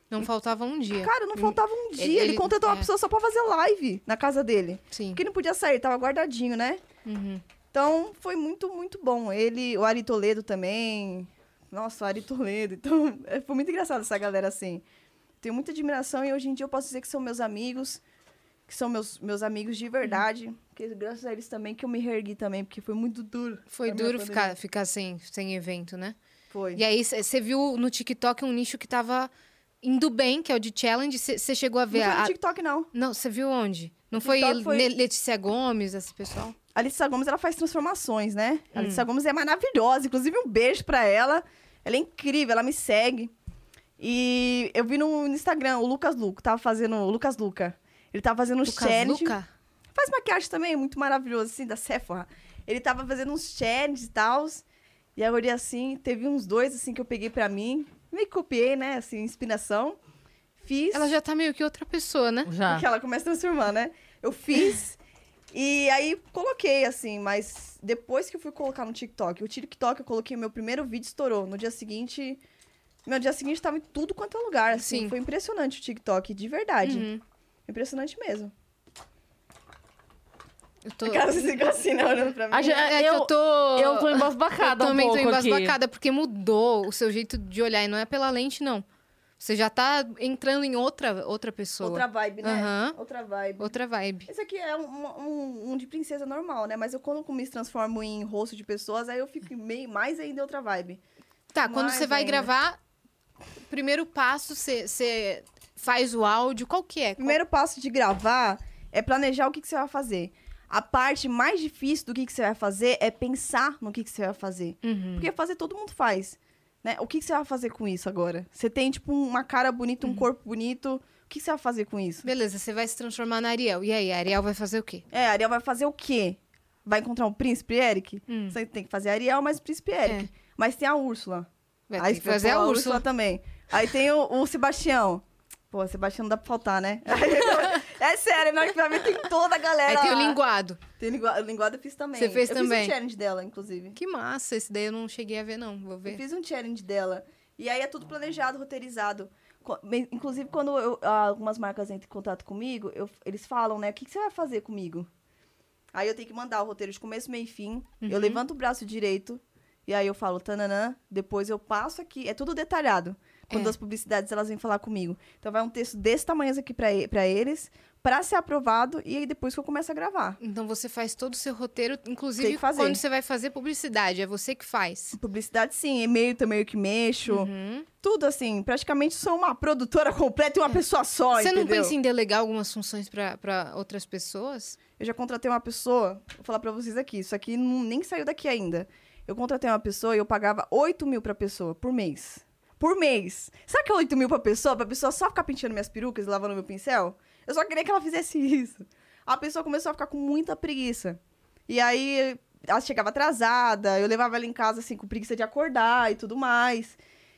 Não faltava um dia. Cara, não faltava um dia. Ele- Ele, ele- contratou uma é. pessoa só pra fazer live na casa dele. Sim. Porque ele não podia sair, tava guardadinho, né? Uhum. Então, foi muito, muito bom. Ele, o Ari Toledo também. Nossa, o Ari Toledo. Então, foi muito engraçado essa galera assim. Tenho muita admiração e hoje em dia eu posso dizer que são meus amigos, que são meus, meus amigos de verdade. Porque graças a eles também que eu me reergui também, porque foi muito duro. Foi a duro ficar, ficar sem, sem evento, né? Foi. E aí, você viu no TikTok um nicho que tava indo bem, que é o de challenge. Você chegou a Não ver foi a. no a- TikTok, não. Não, você viu onde? Não foi, foi- Le- Letícia Gomes, esse pessoal? A Alicia Gomes, ela faz transformações, né? A Hum. Alicia Gomes é maravilhosa. Inclusive, um beijo pra ela. Ela é incrível, ela me segue. E eu vi no Instagram o Lucas Luca, tava fazendo... O Lucas Luca. Ele tava fazendo uns Lucas challenge. Luca? Faz maquiagem também, muito maravilhoso, assim, da Sephora. Ele tava fazendo uns challenges e tal. E eu olhei assim, teve uns dois, assim, que eu peguei pra mim. Me copiei, né, assim, inspiração. Fiz. Ela já tá meio que outra pessoa, né? Já. Porque ela começa a transformar, né? Eu fiz. e aí coloquei, assim, mas depois que eu fui colocar no TikTok, o TikTok eu coloquei meu primeiro vídeo estourou. No dia seguinte. Meu dia seguinte tava em tudo quanto é lugar, assim. Sim. Foi impressionante o TikTok, de verdade. Uhum. Impressionante mesmo. Eu tô... Cara, ficam assim, né, olhando pra mim. A É que eu, eu tô... eu tô embasbacada Eu um também tô pouco aqui. embasbacada, porque mudou o seu jeito de olhar. E não é pela lente, não. Você já tá entrando em outra, outra pessoa. Outra vibe, né? Aham. Outra vibe. Outra vibe. Esse aqui é um, um, um de princesa normal, né? Mas eu quando me transformo em rosto de pessoas, aí eu fico meio mais ainda outra vibe. Tá, quando Mais você vai ainda. gravar, primeiro passo, você, faz o áudio. Qual que é? Qual- Primeiro passo de gravar é planejar o que, você vai fazer. A parte mais difícil do que, você vai fazer é pensar no que, você vai fazer. Uhum. Porque fazer todo mundo faz. Né? O que, você vai fazer com isso agora? Você tem, tipo, uma cara bonita, Uhum. um corpo bonito. O que, você vai fazer com isso? Beleza, você vai se transformar na Ariel. E aí, a Ariel vai fazer o quê? É, a Ariel vai fazer o quê? Vai encontrar um príncipe Eric? Hum. Você tem que fazer a Ariel, mas o príncipe Eric. Mas tem a Úrsula. Vai Aí ter que você fazer a Úrsula. também. Aí tem o, o Sebastião. Pô, Sebastião não dá pra faltar, né? é sério, hora que vai ver tem toda a galera Aí tem o linguado. Tem linguada, linguada eu fiz também. Você fez eu também? fiz um challenge dela, inclusive. Que massa, esse daí eu não cheguei a ver, não. Vou Eu ver. fiz um challenge dela. E aí é tudo planejado, roteirizado. Inclusive, quando eu- algumas marcas entram em contato comigo, eu- eles falam, né? O que, que você vai fazer comigo? Aí eu tenho que mandar o roteiro de começo, meio e fim. Eu Uhum. levanto o braço direito. E aí eu falo, tananã. Depois eu passo aqui. É tudo detalhado. Quando É. as publicidades elas vêm falar comigo. Então vai um texto desse tamanho aqui pra, pra eles, pra ser aprovado. E aí depois que eu começo a gravar. Então você faz todo o seu roteiro, inclusive quando você vai fazer publicidade, é você que faz. Publicidade, sim. E-mail também eu que mexo. Uhum. Tudo assim. Praticamente sou uma produtora completa e uma pessoa só, É. Você não entendeu? pensa em delegar algumas funções pra- pra outras pessoas? Eu já contratei uma pessoa, vou falar pra vocês aqui, isso aqui não- nem saiu daqui ainda. Eu contratei uma pessoa e eu pagava 8 mil pra pessoa, por mês. Por mês. Sabe que é 8 mil pra pessoa? Pra pessoa só ficar penteando minhas perucas e lavando meu pincel? Eu só queria que ela fizesse isso. A pessoa começou a ficar com muita preguiça. E aí, ela chegava atrasada, eu levava ela em casa, assim, com preguiça de acordar e tudo mais.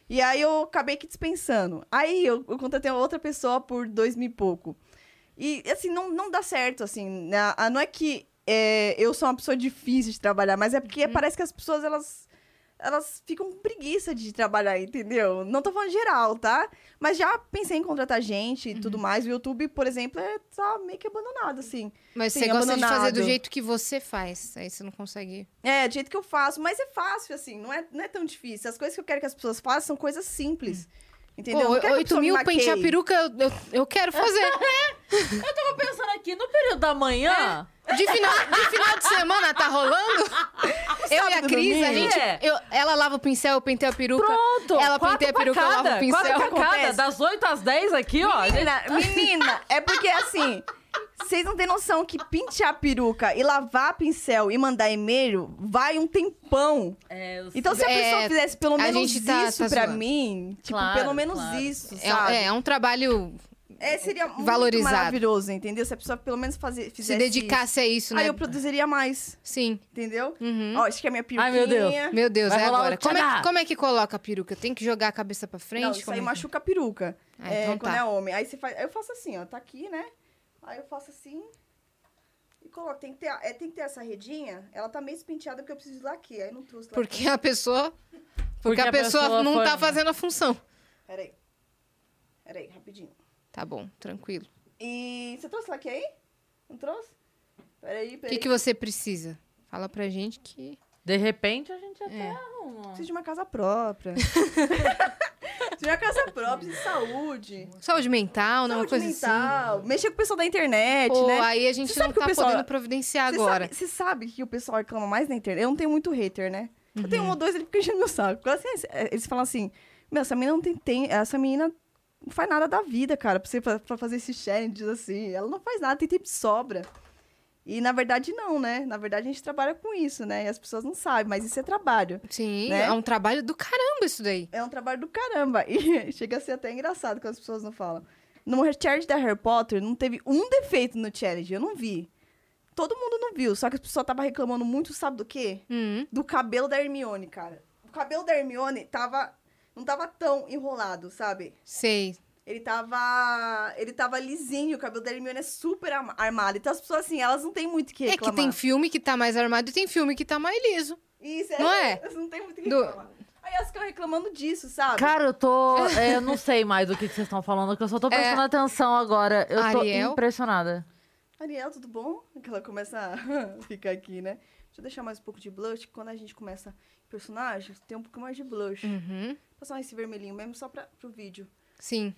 E aí, eu acabei que dispensando. Aí, eu, eu contratei outra pessoa por dois mil e pouco. E, assim, não, não dá certo, assim. né? Ah, Não é que é, eu sou uma pessoa difícil de trabalhar, mas é porque parece que as pessoas, elas, elas ficam com preguiça de trabalhar, entendeu? Não tô falando geral, tá? Mas já pensei em contratar gente e tudo mais. O YouTube, por exemplo, é tá meio que abandonado, assim. Mas Sim, você gosta de fazer do jeito que você faz. Aí você não consegue. É, do jeito que eu faço, mas é fácil, assim, não é, não é tão difícil. As coisas que eu quero que as pessoas façam são coisas simples. Entendeu? Pô, Não quero que a 8 pessoa me mil pentear peruca, eu, eu, eu quero fazer. Tô pensando aqui, no período da manhã, De final, de final de semana tá rolando? Eu e a Cris, a gente. É. eu- ela lava o pincel, eu penteio a peruca. pronto. Ela quatro penteia a peruca, eu lavo cada, o pincel. Quatro pra cada, das 8 às 10 aqui, ó. gente- Menina, menina, é porque assim, vocês não têm noção que pentear peruca e lavar pincel e mandar e-mail vai um tempão. É, eu Então, se a É, pessoa fizesse pelo a menos gente tá- isso tá pra zoando. mim, tipo, Claro, pelo menos claro. isso, É, sabe? é, é um trabalho. É, seria muito Valorizado. maravilhoso, entendeu? Se a pessoa pelo menos fazer, Se fizesse dedicasse a isso, isso. né? Aí eu produziria mais, Sim. entendeu? Uhum. Ó, acho que é a minha peruquinha. Ai, meu Deus. Meu Deus, Vai é agora. Como é, como é que coloca a peruca? Tem que jogar a cabeça pra frente? Não, isso Como aí é machuca a peruca. Ah, é, então quando tá. é homem. Aí você faz. aí Eu faço assim, ó. Tá aqui, né? Aí eu faço assim. E coloco. Tem que ter, é, tem que ter essa redinha. Ela tá meio espenteada porque eu preciso de laque. Aí não trouxe laque. Porque a pessoa. Porque, Porque a, a pessoa, pessoa não foi- tá fazendo a função. Peraí. Peraí, rapidinho. Tá bom, tranquilo. E você trouxe laque aí? Não trouxe? Peraí, O peraí. que, que você precisa? Fala pra gente que. De repente, a gente até É. arruma. Preciso de uma casa própria. De uma casa própria, de saúde. Saúde mental, não é uma saúde coisa mental. Mexer com o pessoal da internet, assim. Pô, né? aí a gente não sabe que o tá pessoal- podendo providenciar Você agora. Sabe, você sabe que o pessoal reclama mais na internet? Eu não tenho muito hater, né? Eu Uhum. tenho um ou dois, ele fica enchendo meu saco. Assim, eles falam assim, meu, essa menina não tem, tem... Essa menina não faz nada da vida, cara, pra, você, pra, pra fazer esses challenges assim. Ela não faz nada, tem tempo de sobra. E, na verdade, não, né? Na verdade, a gente trabalha com isso, né? E as pessoas não sabem, mas isso é trabalho. Sim, né? é um trabalho do caramba isso daí. É um trabalho do caramba. E chega a ser até engraçado quando as pessoas não falam. No challenge da Harry Potter, não teve um defeito no challenge. Eu não vi. Todo mundo não viu. Só que as pessoas estavam reclamando muito, sabe do quê? Hum. Do cabelo da Hermione, cara. O cabelo da Hermione tava... Não tava tão enrolado, sabe? Sei. Ele tava... Ele tava lisinho. O cabelo da Hermione é super arma- armado. Então as pessoas, assim, elas não têm muito o que É reclamar. que tem filme que tá mais armado e tem filme que tá mais liso. Isso, Não é? Elas não tem muito o que Do- reclamar. Aí elas ficam reclamando disso, sabe? Cara, eu tô. é, eu não sei mais do que, que vocês estão falando, que eu só tô prestando atenção agora. Eu tô Ariel? impressionada. Ariel, tudo bom? Que ela começa a ficar aqui, né? Deixa eu deixar mais um pouco de blush, que quando a gente começa personagem, tem um pouco mais de blush. Uhum. Passar esse vermelhinho mesmo só pra, pro vídeo. Sim.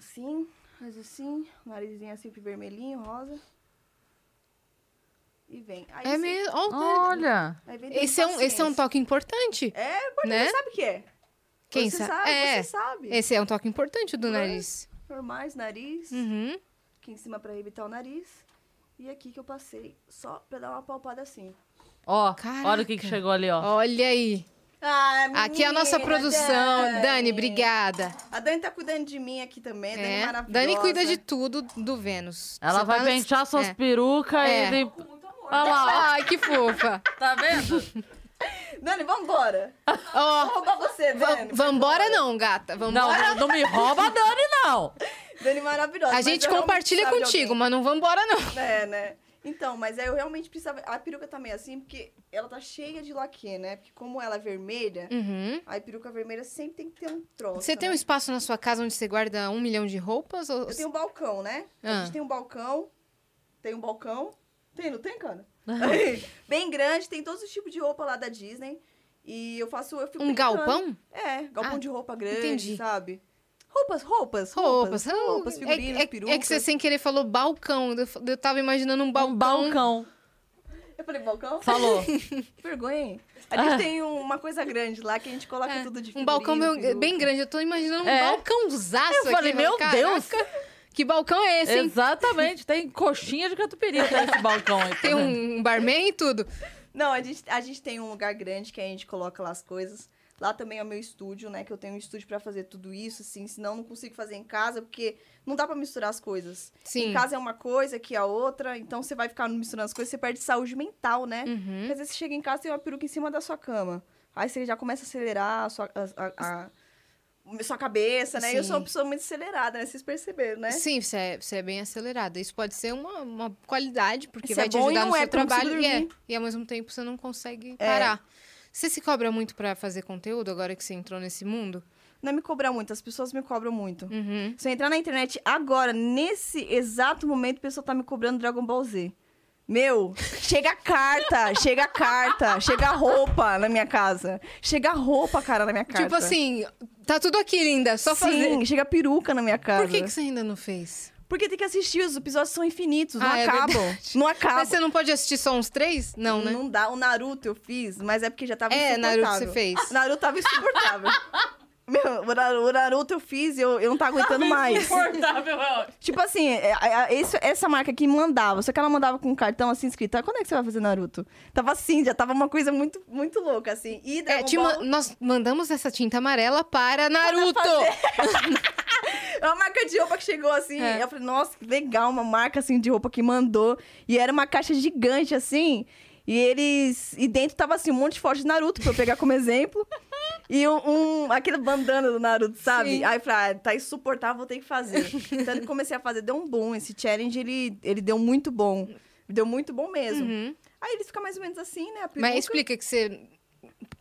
Assim, faz assim, narizinho assim pro vermelhinho, rosa. E vem. Aí É você- mesmo. Olha. Aí vem tendo Esse é, um, esse é um toque importante. É, porque né? você sabe o que é. Quem você sa- sabe? é. Você sabe. Esse é um toque importante do É. nariz. Normais, nariz. Uhum. Aqui em cima pra evitar o nariz. e aqui que eu passei, só pra dar uma palpada assim. Ó, Caraca. olha o que, que chegou ali, ó. Olha aí. Ah, Aqui é a nossa menina, produção. Dani, obrigada. A Dani tá cuidando de mim aqui também, a Dani é maravilhosa. Dani cuida de tudo do Vênus. Ela Você vai tá- pentear suas É. perucas É. e ele... Olha lá, Ai, que fofa. Tá vendo? Dani, vambora. Ó, Vou roubar você, Dani. vambora não, gata. Não, Vambora. não, não me rouba a Dani, não. Dani maravilhosa. A gente compartilha de contigo, mas não vambora não. É, né? Então, mas aí eu realmente precisava. A peruca tá meio assim, porque ela tá cheia de laque, né? Porque como ela é vermelha, Uhum. a peruca vermelha sempre tem que ter um troço. Você tem um né? espaço na sua casa onde você guarda um milhão de roupas? Ou... Eu tenho um balcão, né? A Ah. gente tem um balcão. Tem um balcão. Tem, não tem, cara? Bem grande, tem todos os tipos de roupa lá da Disney. E eu faço. Eu fico Um brincando. galpão? É, galpão Ah, de roupa grande, entendi. sabe? Roupas, roupas, Roupas. roupas. Ah, Roupas, é- figurinos, é, perucas. é que você sem querer falou balcão. Eu, eu tava imaginando um balcão. Um balcão. Eu falei, balcão? Falou. Que vergonha. hein? A gente tem um- uma coisa grande lá que a gente coloca É, tudo de um balcão figurino, meu- peruca. bem grande. Eu tô imaginando um É. balcãozaço Eu falei, aqui. meu Caraca, Deus. Que balcão é esse, hein? Exatamente. Tem coxinha de catupiry nesse balcão aí. Tem um barman e tudo. Não, a gente, a gente tem um lugar grande que a gente coloca lá as coisas. Lá também é o meu estúdio, né? Que eu tenho um estúdio pra fazer tudo isso, assim. Senão eu não consigo fazer em casa, porque não dá pra misturar as coisas. Sim. Em casa é uma coisa, aqui é outra. Então você vai ficar misturando as coisas, você perde saúde mental, né? Uhum. Porque às vezes você chega em casa e tem uma peruca em cima da sua cama. Aí você já começa a acelerar a sua, a, a- sua cabeça, né? E eu sou uma Sim. pessoa muito acelerada, né? Vocês perceberam, né? Sim, você é, você é bem acelerada. Isso pode ser uma, uma qualidade, porque Isso vai é te bom ajudar não no é, seu consigo trabalho. E, é, e ao mesmo tempo você não consegue É. parar. Você se cobra muito pra fazer conteúdo agora que você entrou nesse mundo? Não me cobrar muito, as pessoas me cobram muito. Uhum. Se eu entrar na internet agora, nesse exato momento, a pessoa tá me cobrando Dragon Ball Z. Meu, chega carta, chega carta, chega roupa na minha casa. Chega roupa, cara, na minha casa. Tipo assim, tá tudo aqui, linda. Só Sim, fazer. chega peruca na minha casa. Por que, que você ainda não fez? Porque tem que assistir, os episódios são infinitos, não Ah, é acabam. verdade. não acabam. Mas você não pode assistir só uns três? Não, né? Não dá. O Naruto eu fiz, mas é porque já tava É, insuportável. Naruto você fez. O Naruto tava insuportável. Meu, o Naruto, eu fiz e eu, eu não tava aguentando mais. Insuportável, é. Tipo assim, é, é, é, esse- essa marca aqui mandava, só que ela mandava com um cartão assim escrito, ah, quando é que você vai fazer Naruto? Tava assim, já tava uma coisa muito, muito louca, assim. E É, te ma- Ball nós mandamos essa tinta amarela para Naruto. é uma marca de roupa que chegou assim. É. Eu falei, nossa, que legal, uma marca assim de roupa que mandou. E era uma caixa gigante, assim. E eles. E dentro tava assim, um monte de foto de Naruto pra eu pegar como exemplo. E um, um- aquele bandana do Naruto, sabe? Sim. Aí eu falei, ah, tá insuportável, vou ter que fazer. Então eu comecei a fazer, deu um bom. Esse challenge, ele, ele deu muito bom. Deu muito bom mesmo. Uhum. Aí ele fica mais ou menos assim, né? A Mas peruca. explica que você.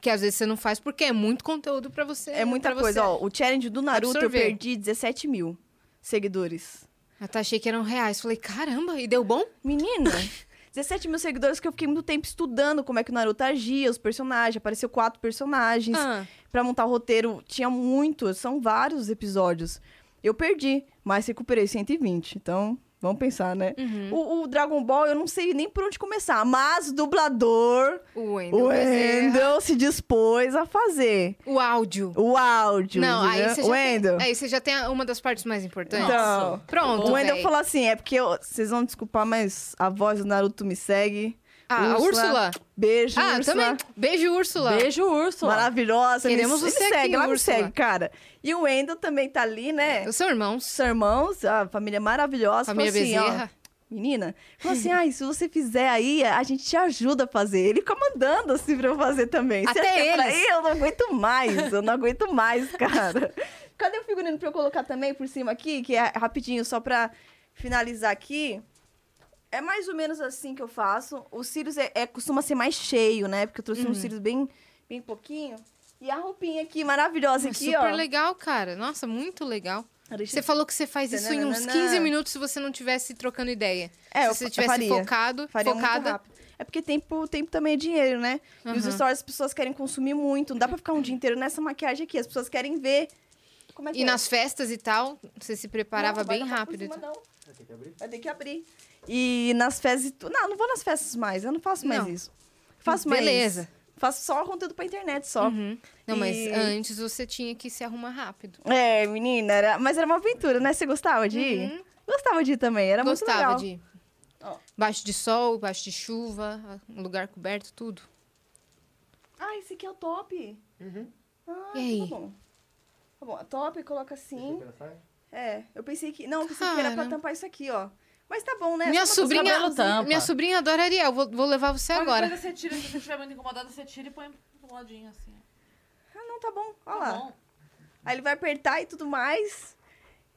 Que às vezes você não faz porque é muito conteúdo pra você. É muita coisa. você. Ó, o challenge do Naruto absorver. eu perdi 17 mil seguidores. Eu até achei que eram reais. Falei, caramba, e deu bom? Menina, 17 mil seguidores que eu fiquei muito tempo estudando como é que o Naruto agia, os personagens. Apareceu quatro personagens. Ah, Pra montar o roteiro, tinha muitos, são vários episódios. Eu perdi, mas recuperei 120. Então, vamos pensar, né? uhum. O, o Dragon Ball, eu não sei nem por onde começar. Mas o dublador, O Wendel. o Bezerra. Wendel, se dispôs a fazer. O áudio. O áudio. Não, aí você, já tem, aí você já tem uma das partes mais importantes. Então, Pronto, o Wendel véi. falou assim: é porque eu- vocês vão desculpar, mas a voz do Naruto me segue. Ah, a Úrsula. Beijo, Ah, Úrsula. também. Beijo, Úrsula. Beijo, Úrsula. Maravilhosa. Queremos me, você aqui, segue, ela me Úrsula. segue, cara. E o Wendel também tá ali, né? São irmãos. Os irmãos, a família maravilhosa. Família assim, ó, Bezerra. menina, falou assim, ai, se você fizer aí, a gente te ajuda a fazer. Ele fica mandando assim pra eu fazer também. Você Até acha que é pra eles. ir? Eu não aguento mais, eu não aguento mais, cara. Cadê o figurino pra eu colocar também por cima aqui, que é rapidinho, só pra finalizar aqui. É mais ou menos assim que eu faço. Os cílios é, é- costuma ser mais cheio, né? Porque eu trouxe Uhum. uns cílios bem, bem pouquinho. E a roupinha aqui, maravilhosa aqui, Super ó. legal, cara. Nossa, muito legal. Deixa Você falou que você faz isso em uns Tananana. 15 minutos se você não tivesse trocando ideia. É, eu se você fa- tivesse faria. focado, Faria focada. É porque tempo, tempo também é dinheiro, né? E os stories as pessoas querem consumir muito. Não dá pra ficar um dia inteiro nessa maquiagem aqui. As pessoas querem ver. Como é que E é? nas festas e tal, você se preparava Não, vai bem rápido. cima, não. Vai ter que abrir. E nas festas. E tu- Não, não vou nas festas mais. Eu não faço mais Não. isso. Faço mais. Beleza. Faço só conteúdo pra internet só. Uhum. Não, mas E- antes você tinha que se arrumar rápido. É, menina, era... mas era uma aventura, né? Você gostava de ir? Uhum. Gostava de ir também, era Gostava muito legal. de. Ó. Baixo de sol, baixo de chuva, um lugar coberto, tudo. Ah, esse aqui é o top. Uhum. Ah, E aí? Tá bom. Tá bom, top, coloca assim. É, eu pensei que. Não, eu pensei que era pra tampar isso aqui, ó. Mas tá bom, né? minha Só sobrinha, minha sobrinha adora Ariel. Vou, vou levar você Qualquer agora. coisa você tira, se você estiver muito incomodado, você tira e põe pro ladinho assim. Ah, não, tá bom. Olha Tá lá. bom. Aí ele vai apertar e tudo mais.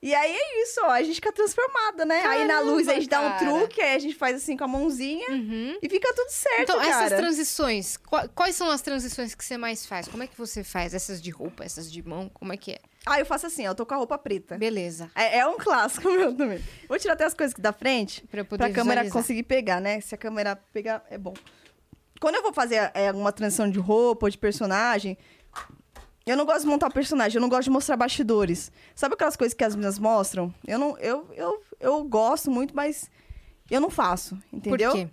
E aí é isso, ó. A gente fica transformada, né? aí na luz a gente dá um cara. truque, aí a gente faz assim com a mãozinha Uhum. e fica tudo certo, Então, cara. essas transições, qua- quais são as transições que você mais faz? Como é que você faz? Essas de roupa, essas de mão, como é que é? Ah, eu faço assim, ó. Eu tô com a roupa preta. Beleza. É, é um clássico meu também. Vou tirar até as coisas aqui da frente Pra pra câmera visualizar. conseguir pegar, né? Se a câmera pegar, é bom. Quando eu vou fazer é, alguma transição de roupa ou de personagem, eu não gosto de montar o personagem, eu não gosto de mostrar bastidores. Sabe aquelas coisas que as meninas mostram? Eu não, eu, eu, eu gosto muito, mas eu não faço, entendeu? Por quê?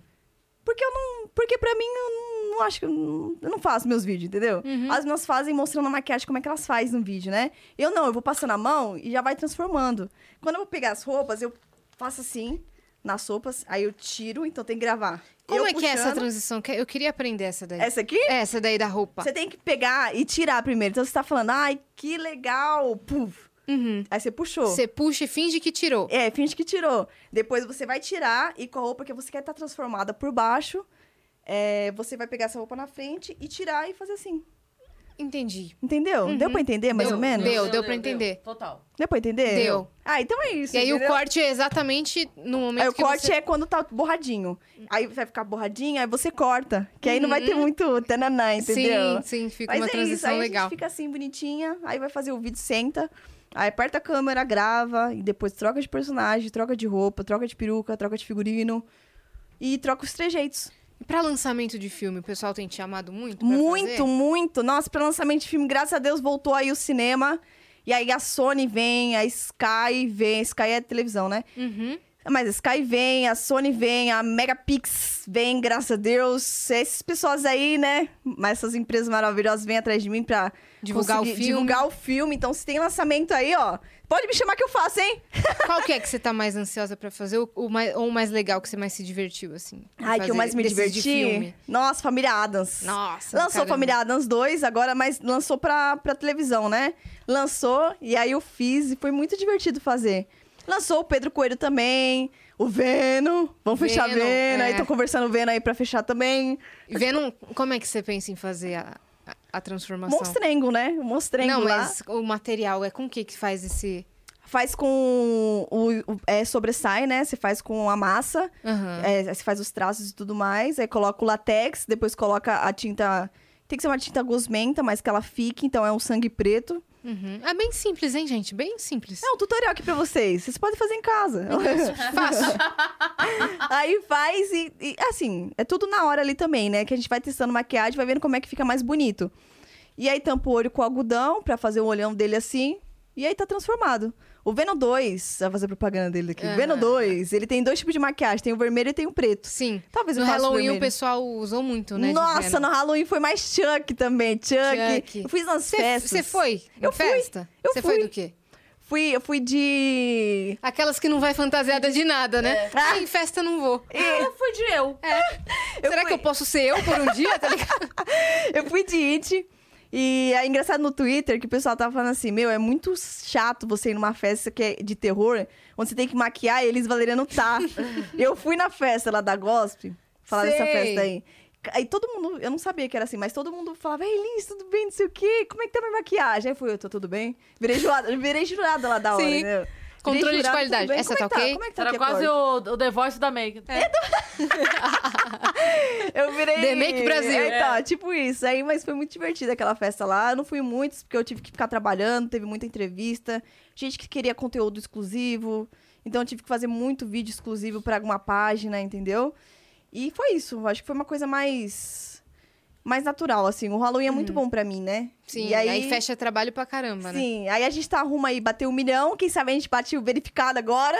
Porque eu não. Porque pra mim, eu não, não acho que. Eu não, faço meus vídeos, entendeu? Uhum. As meninas fazem mostrando a maquiagem, como é que elas fazem no vídeo, né? Eu não, eu vou passando a mão e já vai transformando. Quando eu vou pegar as roupas, eu faço assim, nas roupas, aí eu tiro, então tem que gravar. Como Eu é que é essa puxando. transição? Que- Eu queria aprender essa daí. Essa aqui? Essa daí da roupa. Você tem que pegar e tirar primeiro. Então você tá falando, ai, que legal. Puf. Uhum. Aí você puxou. Você puxa e finge que tirou. É, finge que tirou. Depois você vai tirar e com a roupa que você quer estar transformada por baixo, é, você vai pegar essa roupa na frente e tirar e fazer assim. Entendi. Entendeu? Uhum. Deu pra entender, mais Deu, ou menos? deu. pra entender. Total. Deu pra entender? Deu. Ah, então é isso. E aí o entendeu? corte é exatamente no momento Aí o que corte você... é quando tá borradinho. Aí vai ficar borradinho, aí você corta. Que aí não vai ter muito tananã, entendeu? Sim, sim, fica Mas uma é transição isso, aí a legal. gente fica assim, bonitinha. Aí vai fazer o vídeo, senta. Aí aperta a câmera, grava. E depois troca de personagem, troca de roupa, troca de peruca, troca de figurino. E troca os trejeitos. E pra lançamento de filme, o pessoal tem te chamado muito Muito, fazer? muito. Nossa, pra lançamento de filme, graças a Deus, voltou aí o cinema. E aí a Sony vem, a Sky vem. Sky é televisão, né? Uhum. Mas a Sky vem, a Sony vem, a Megapix vem, graças a Deus. Essas pessoas aí, né? Mas essas empresas maravilhosas vêm atrás de mim pra Divulgar o filme. divulgar o filme. Então, se tem lançamento aí, ó, pode me chamar que eu faço, hein? Qual que é que você tá mais ansiosa pra fazer? O, o mais, ou o mais legal que você mais se divertiu, assim? Ai, que eu mais me diverti. Nossa, Família Adams. Nossa, Lançou caramba. Família Adams 2, agora, mas lançou pra, pra televisão, né? Lançou, e aí eu fiz, e foi muito divertido fazer. Lançou o Pedro Coelho também, o Venom. Vamos fechar Venom, Venom. Aí é. tô conversando o Venom aí pra fechar também. Vendo como é que você pensa em fazer a, a, a transformação? Monstrengo, né? O Monstrengo Não, lá. mas o material é com o que que faz esse... Faz com o, o- é, sobressai, né? Você faz com a massa, Aham. é, você faz os traços e tudo mais. Aí coloca o latex, depois coloca a tinta. Tem que ser uma tinta gosmenta, mas que ela fique, então é um sangue preto. Uhum. É bem simples, hein, gente? Bem simples. É um tutorial aqui pra vocês. Vocês podem fazer em casa. Fácil. Aí faz e, e, assim, é tudo na hora ali também, né? Que a gente vai testando maquiagem, vai vendo como é que fica mais bonito. E aí tampa o olho com algodão pra fazer o olhão dele assim. E aí tá transformado. O Venom 2, vai fazer propaganda dele aqui. O Aham. Venom 2, ele tem dois tipos de maquiagem, tem o vermelho e tem o preto. Sim. Talvez No eu faça o Halloween o vermelho. pessoal usou muito, né? Nossa, no Halloween foi mais Chuck também, Chuck. Chuck. Eu fiz umas Cê- festas. Você foi? em Eu fui. festa? Eu Você foi do quê? Fui, eu fui de... Aquelas que não vai fantasiada de nada, né? É. Ah, em festa não vou. Eu fui de eu. Eu Será fui- que eu posso ser eu por um dia, tá ligado? Eu fui de It. E é engraçado no Twitter que o pessoal tava falando assim: Meu, é muito chato você ir numa festa que é de terror, onde você tem que maquiar e eles Valeriano tá. eu fui na festa lá da Gospel, falar dessa Sei. festa aí. Aí todo mundo, eu não sabia que era assim, mas todo mundo falava, Ei, Liz, tudo bem, não sei o quê, como é que tá minha maquiagem? Aí fui eu, tô tudo bem? Virei jurada, virei jurada lá da hora, Sim. né? Controle de qualidade. Essa como tá é que ok? Como é que tá Era quase o, o The Voice da Make. Eu virei. The Make Brasil. É, tá, tipo isso. Aí, mas foi muito divertida aquela festa lá. Eu não fui muitos, porque eu tive que ficar trabalhando, teve muita entrevista, gente que queria conteúdo exclusivo. Então eu tive que fazer muito vídeo exclusivo pra alguma página, entendeu? E foi isso. Eu Acho que foi uma coisa mais. Mais natural, assim. O Halloween é muito bom pra mim, né? Uhum. Sim, E aí... fecha trabalho pra caramba, né? Sim, aí a gente tá arruma aí, bateu um milhão. Quem sabe a gente bate o verificado agora.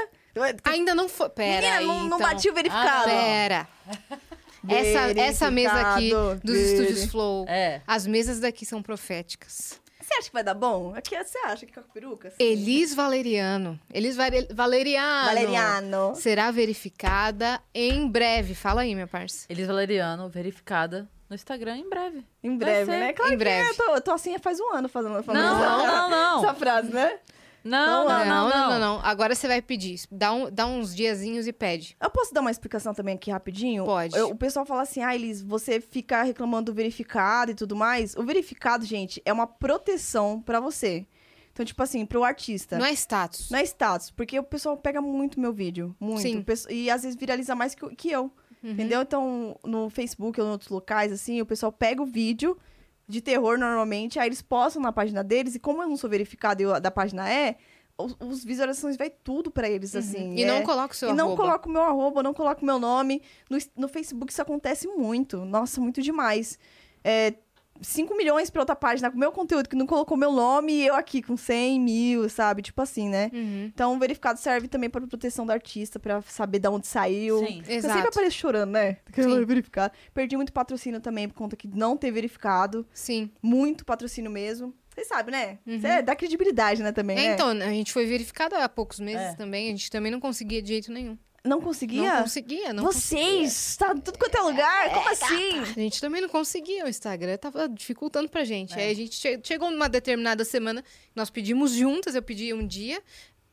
Ainda não foi. Pera Menina, aí, não, não então. bati o verificado. Pera. Essa, essa mesa aqui dos estúdios Flow, É. as mesas daqui são proféticas. Você acha que vai dar bom? Aqui você acha que com a peruca? assim? Elis Valeriano. Elis Valeriano. Valeriano. Será verificada em breve. Fala aí, minha parça. Elis Valeriano, verificada no Instagram em breve. Em breve, né? Claro Em que breve. é. Eu tô, eu tô assim faz um ano fazendo, falando Não, essa, não, não, essa não. frase, né? Não, Não, não, não, não. Agora você vai pedir. Dá, um, dá uns diazinhos e pede. Eu posso dar uma explicação também aqui rapidinho? Pode. Eu- o pessoal fala assim, ah, Elis, você fica reclamando do verificado e tudo mais. O verificado, gente, é uma proteção pra você. Então, tipo assim, pro artista. Não é status. Não é status, porque o pessoal pega muito meu vídeo. Muito. Sim. E às vezes viraliza mais que, que eu. Uhum. Entendeu? Então, no Facebook ou em outros locais, assim, o pessoal pega o vídeo de terror normalmente, aí eles postam na página deles, e como eu não sou verificado e eu- da página é, os, os visualizações vai tudo pra eles, assim. Uhum. E é- não coloca o seu e não arroba. coloco o meu arroba, não coloco o meu nome. No, no Facebook isso acontece muito. Nossa, muito demais. É, 5 milhões pra outra página com meu conteúdo que não colocou meu nome e eu aqui com 100 mil, sabe? Tipo assim, né? Uhum. Então, o verificado serve também para proteção do artista, pra saber de onde saiu. Sim. Eu Exato. sempre apareço chorando, né? Sim. verificado. Perdi muito patrocínio também por conta que não ter verificado. Sim. Muito patrocínio mesmo. Vocês sabem, né? Uhum. Dá credibilidade, né, também, É, né? então, a gente foi verificada há poucos meses É. também. A gente também não conseguia de jeito nenhum. Não conseguia? Não conseguia, não Vocês! Tá em tudo quanto é lugar? Como assim? A gente também não conseguia, o Instagram tava dificultando pra gente. Aí a gente che- chegou numa determinada semana, nós pedimos juntas, eu pedi um dia,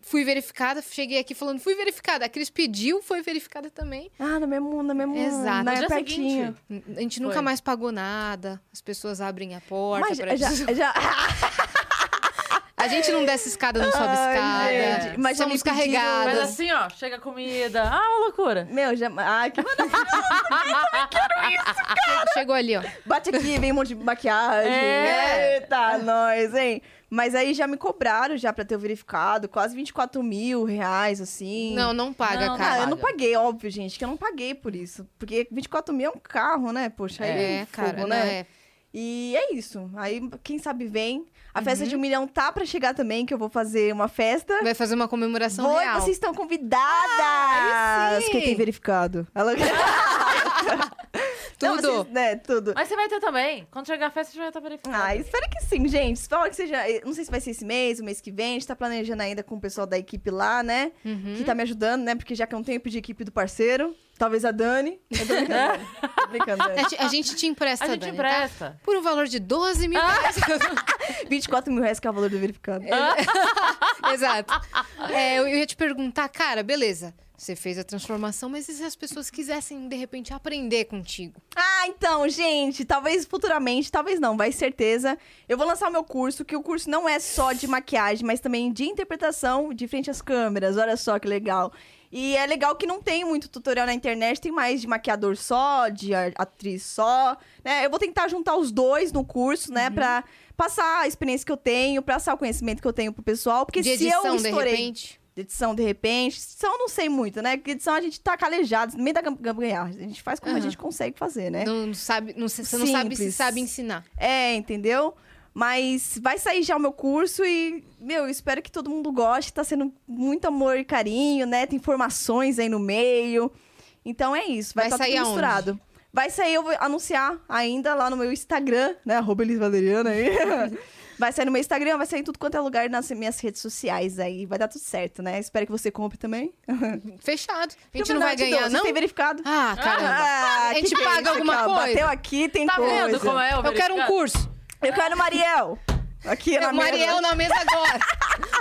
fui verificada, cheguei aqui falando, fui verificada. A Cris pediu, foi verificada também. Ah, no mesmo, no mesmo, Exato. na dia pertinho. seguinte. A gente nunca Foi. mais pagou nada, as pessoas abrem a porta Mas pra já, gente. já, A gente não desce escada, não sobe Ai, escada. gente, mas já somos me pediram- carregadas. Mas assim, ó, chega comida. Ah, uma loucura. Meu, já. Ai, que Che- Chegou ali, ó. Bate aqui, vem um monte de maquiagem. É. Eita, nós, hein? Mas aí já me cobraram já pra ter o verificado, quase 24 mil reais, assim. Não, não paga, Não, Ah, cara. eu não paguei, óbvio, gente, que eu não paguei por isso. Porque 24 mil é um carro, né? Poxa, aí É, é cara, fogo, não né? é. E é isso. Aí, quem sabe vem. A festa Uhum. de um milhão tá pra chegar também, que eu vou fazer uma festa. Vai fazer uma comemoração Vou, real. vocês estão convidadas! sim! Quem tem verificado? Ela... Não, Tudo. vocês- né, tudo. Mas você vai ter também. Quando chegar a festa, você já vai estar verificado. Ah, espero que sim, gente. Espero que seja. eh, Não sei se vai ser esse mês, o mês que vem. A gente tá planejando ainda com o pessoal da equipe lá, né? Uhum. Que tá me ajudando, né? Porque já que eu não tenho, eu pedi equipe do parceiro. Talvez a Dani. Eu tô brincando. Tô brincando, Dani. A gente- A gente te empresta, a gente Dani, tá? empresta. Por um valor de 12 mil reais. 24 mil reais que é o valor do verificado. Exato. É, eu ia te perguntar, cara, beleza. Você fez a transformação, mas e se as pessoas quisessem, de repente, aprender contigo? Ah, então, gente, talvez futuramente, talvez não, vai certeza. Eu vou lançar o meu curso, que o curso não é só de maquiagem, mas também de interpretação de frente às câmeras. Olha só que legal. E é legal que não tem muito tutorial na internet, tem mais de maquiador só, de atriz só, né? Eu vou tentar juntar os dois no curso, né, pra passar a experiência que eu tenho, passar o conhecimento que eu tenho pro pessoal, porque de se edição, eu de estourei repente? De edição, de repente. Edição eu não sei muito, né? Porque edição a gente tá calejado, no meio da gambiarra. A gente faz como a Aham. gente consegue fazer, né? Não sabe, não, você não sabe se Simples. sabe ensinar. É, entendeu? Mas vai sair já o meu curso e, meu, eu espero que todo mundo goste. Tá sendo muito amor e carinho, né? Tem informações aí no meio. Então é isso, vai Vai estar sair tudo aonde? misturado. Vai sair, eu vou anunciar ainda lá no meu Instagram, né? Arroba Elis Valeriana aí. vai sair no meu Instagram, vai sair em tudo quanto é lugar nas minhas redes sociais aí. Vai dar tudo certo, né? Espero que você compre também. Fechado. A gente não vai ganhar, não? tem verificado? Ah, caramba. Ah, A gente é paga alguma coisa? Bateu aqui, tem Tá coisa. vendo como é o Eu quero um curso. Eu quero Mariel. Aqui na É, Mariel mesa. na mesa agora.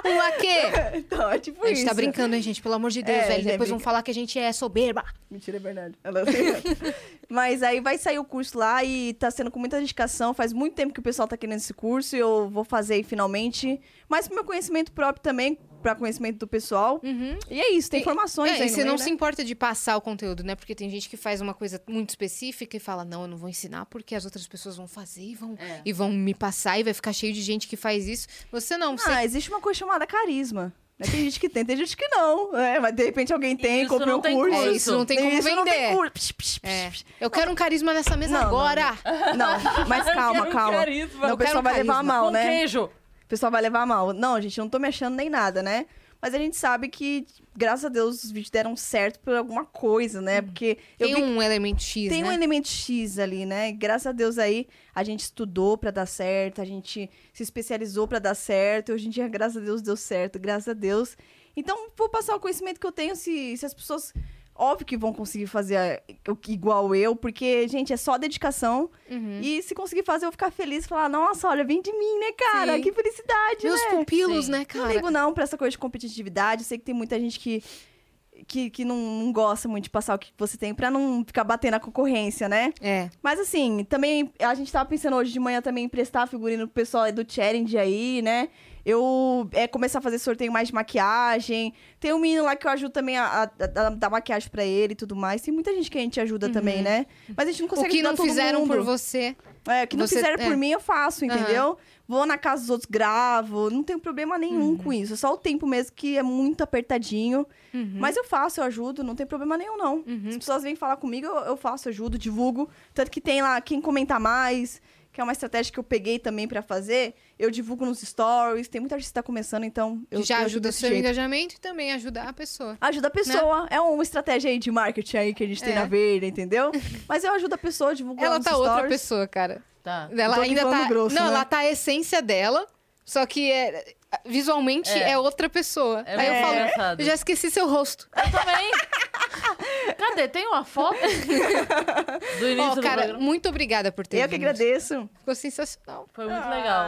Um laquê. Então, é tipo A gente isso. tá brincando, hein, gente? Pelo amor de Deus, É, velho. já Depois vão falar que a gente é soberba. Mentira, é verdade. Ela- Mas aí vai sair o curso lá e tá sendo com muita dedicação. Faz muito tempo que o pessoal tá querendo esse curso e eu vou fazer aí finalmente. Mas pro meu conhecimento próprio também, pra conhecimento do pessoal. Uhum. E é isso, tem informações É, aí e você meio, não né? se importa de passar o conteúdo, né? Porque tem gente que faz uma coisa muito específica e fala, não, eu não vou ensinar porque as outras pessoas vão fazer e vão, É. e vão me passar e vai ficar cheio de gente que faz isso. Você não, você... Ah, existe uma coisa chamada carisma. né? Tem gente que tem, tem gente que não. É, mas de repente alguém tem, Isso compra não um tem curso. É, isso não tem como Isso não tem vender. curso. Psh, psh, psh, É. Eu quero um carisma nessa mesa Não, não, agora. Não, mas calma, um calma. carisma. Não, o pessoal quero vai levar mal, Com né? queijo. O pessoal vai levar a mal. Não, gente, eu não tô me achando nem nada, né? Mas a gente sabe que, graças a Deus, os vídeos deram certo por alguma coisa, né? Porque eu Tem vi um elemento X, tem né? um elemento X ali, né? Graças a Deus aí a gente estudou pra dar certo, a gente se especializou pra dar certo. Hoje em dia, graças a Deus, deu certo, graças a Deus. Então, vou passar o conhecimento que eu tenho se, se as pessoas. Óbvio que vão conseguir fazer o- igual eu, porque, gente, é só dedicação. Uhum. E se conseguir fazer, eu ficar feliz e falar, nossa, olha, vem de mim, né, cara? Sim. Que felicidade, Meus né? pupilos, Sim. né, Não cara? ligo não pra essa coisa de competitividade. Eu sei que tem muita gente que, que, que não, não gosta muito de passar o que você tem pra não ficar batendo a concorrência, né? É. Mas assim, também a gente tava pensando hoje de manhã também em emprestar figurino pro pessoal do challenge aí, né? Eu é, começar a fazer sorteio mais de maquiagem. Tem um menino lá que eu ajudo também a, a- a- dar maquiagem pra ele e tudo mais. Tem muita gente que a gente ajuda também, né? Mas a gente não Uhum. O consegue que não fizeram mundo. por você. É, o que não Você- fizeram é. por mim, eu faço, entendeu? Vou na casa dos outros, gravo. Não tenho problema nenhum Uhum. com isso. É só o tempo mesmo que é muito apertadinho. Mas eu faço, eu ajudo, não tem problema nenhum, não. Uhum. As pessoas vêm falar comigo, eu, eu faço, ajudo, divulgo. Tanto que tem lá quem comenta mais, que é uma estratégia que eu peguei também pra fazer. Eu divulgo nos stories. Tem muita gente que tá começando, então eu já eu ajuda o seu jeito. engajamento e também ajuda a pessoa. Ajuda a pessoa. É uma estratégia aí de marketing aí que a gente tem É. na Verde, entendeu? Mas eu ajudo a pessoa, divulgo lá Ela nos tá outra stories. pessoa, cara. Tá. Ela ainda tá. grosso, não, né? ela tá a essência dela, só que é, visualmente é, É. outra pessoa. É Aí eu muito falo, engraçado. eu já esqueci seu rosto. Eu também. Cadê? Tem uma foto? Do início do cara, programa. muito obrigada por ter Eu que vindo. agradeço. Ficou sensacional. Foi muito legal.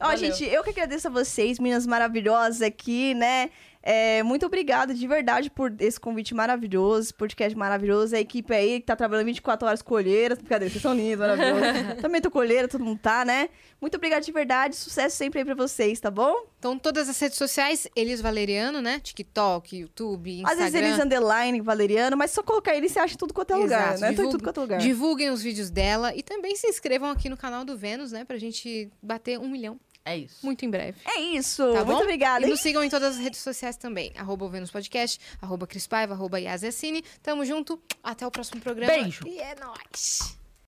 Ó, Valeu. gente, eu que agradeço a vocês, meninas maravilhosas aqui, né? É, muito obrigada de verdade por esse convite maravilhoso, esse podcast maravilhoso. A equipe aí que tá trabalhando 24 horas com olheiras. Brincadeira, vocês são lindos, maravilhosos. Também tô com olheira, todo mundo tá, né? Muito obrigada de verdade. Sucesso sempre aí pra vocês, tá bom? Então, todas as redes sociais, Elis Valeriano, né? TikTok, YouTube, Instagram. Às vezes eles underline Valeriano, mas só colocar ele você acha tudo quanto é lugar, Exato. né? Tô em Divulgue- tudo quanto é lugar. Divulguem os vídeos dela e também se inscrevam aqui no canal do Vênus, né? Pra gente bater um milhão É isso. muito em breve. É isso. Tá muito bom? obrigada. E nos sigam em todas as redes sociais também. Arroba o Vênus Podcast, arroba Cris Paiva, arroba Yasiacine. Tamo junto. Até o próximo programa. Beijo. E é nóis.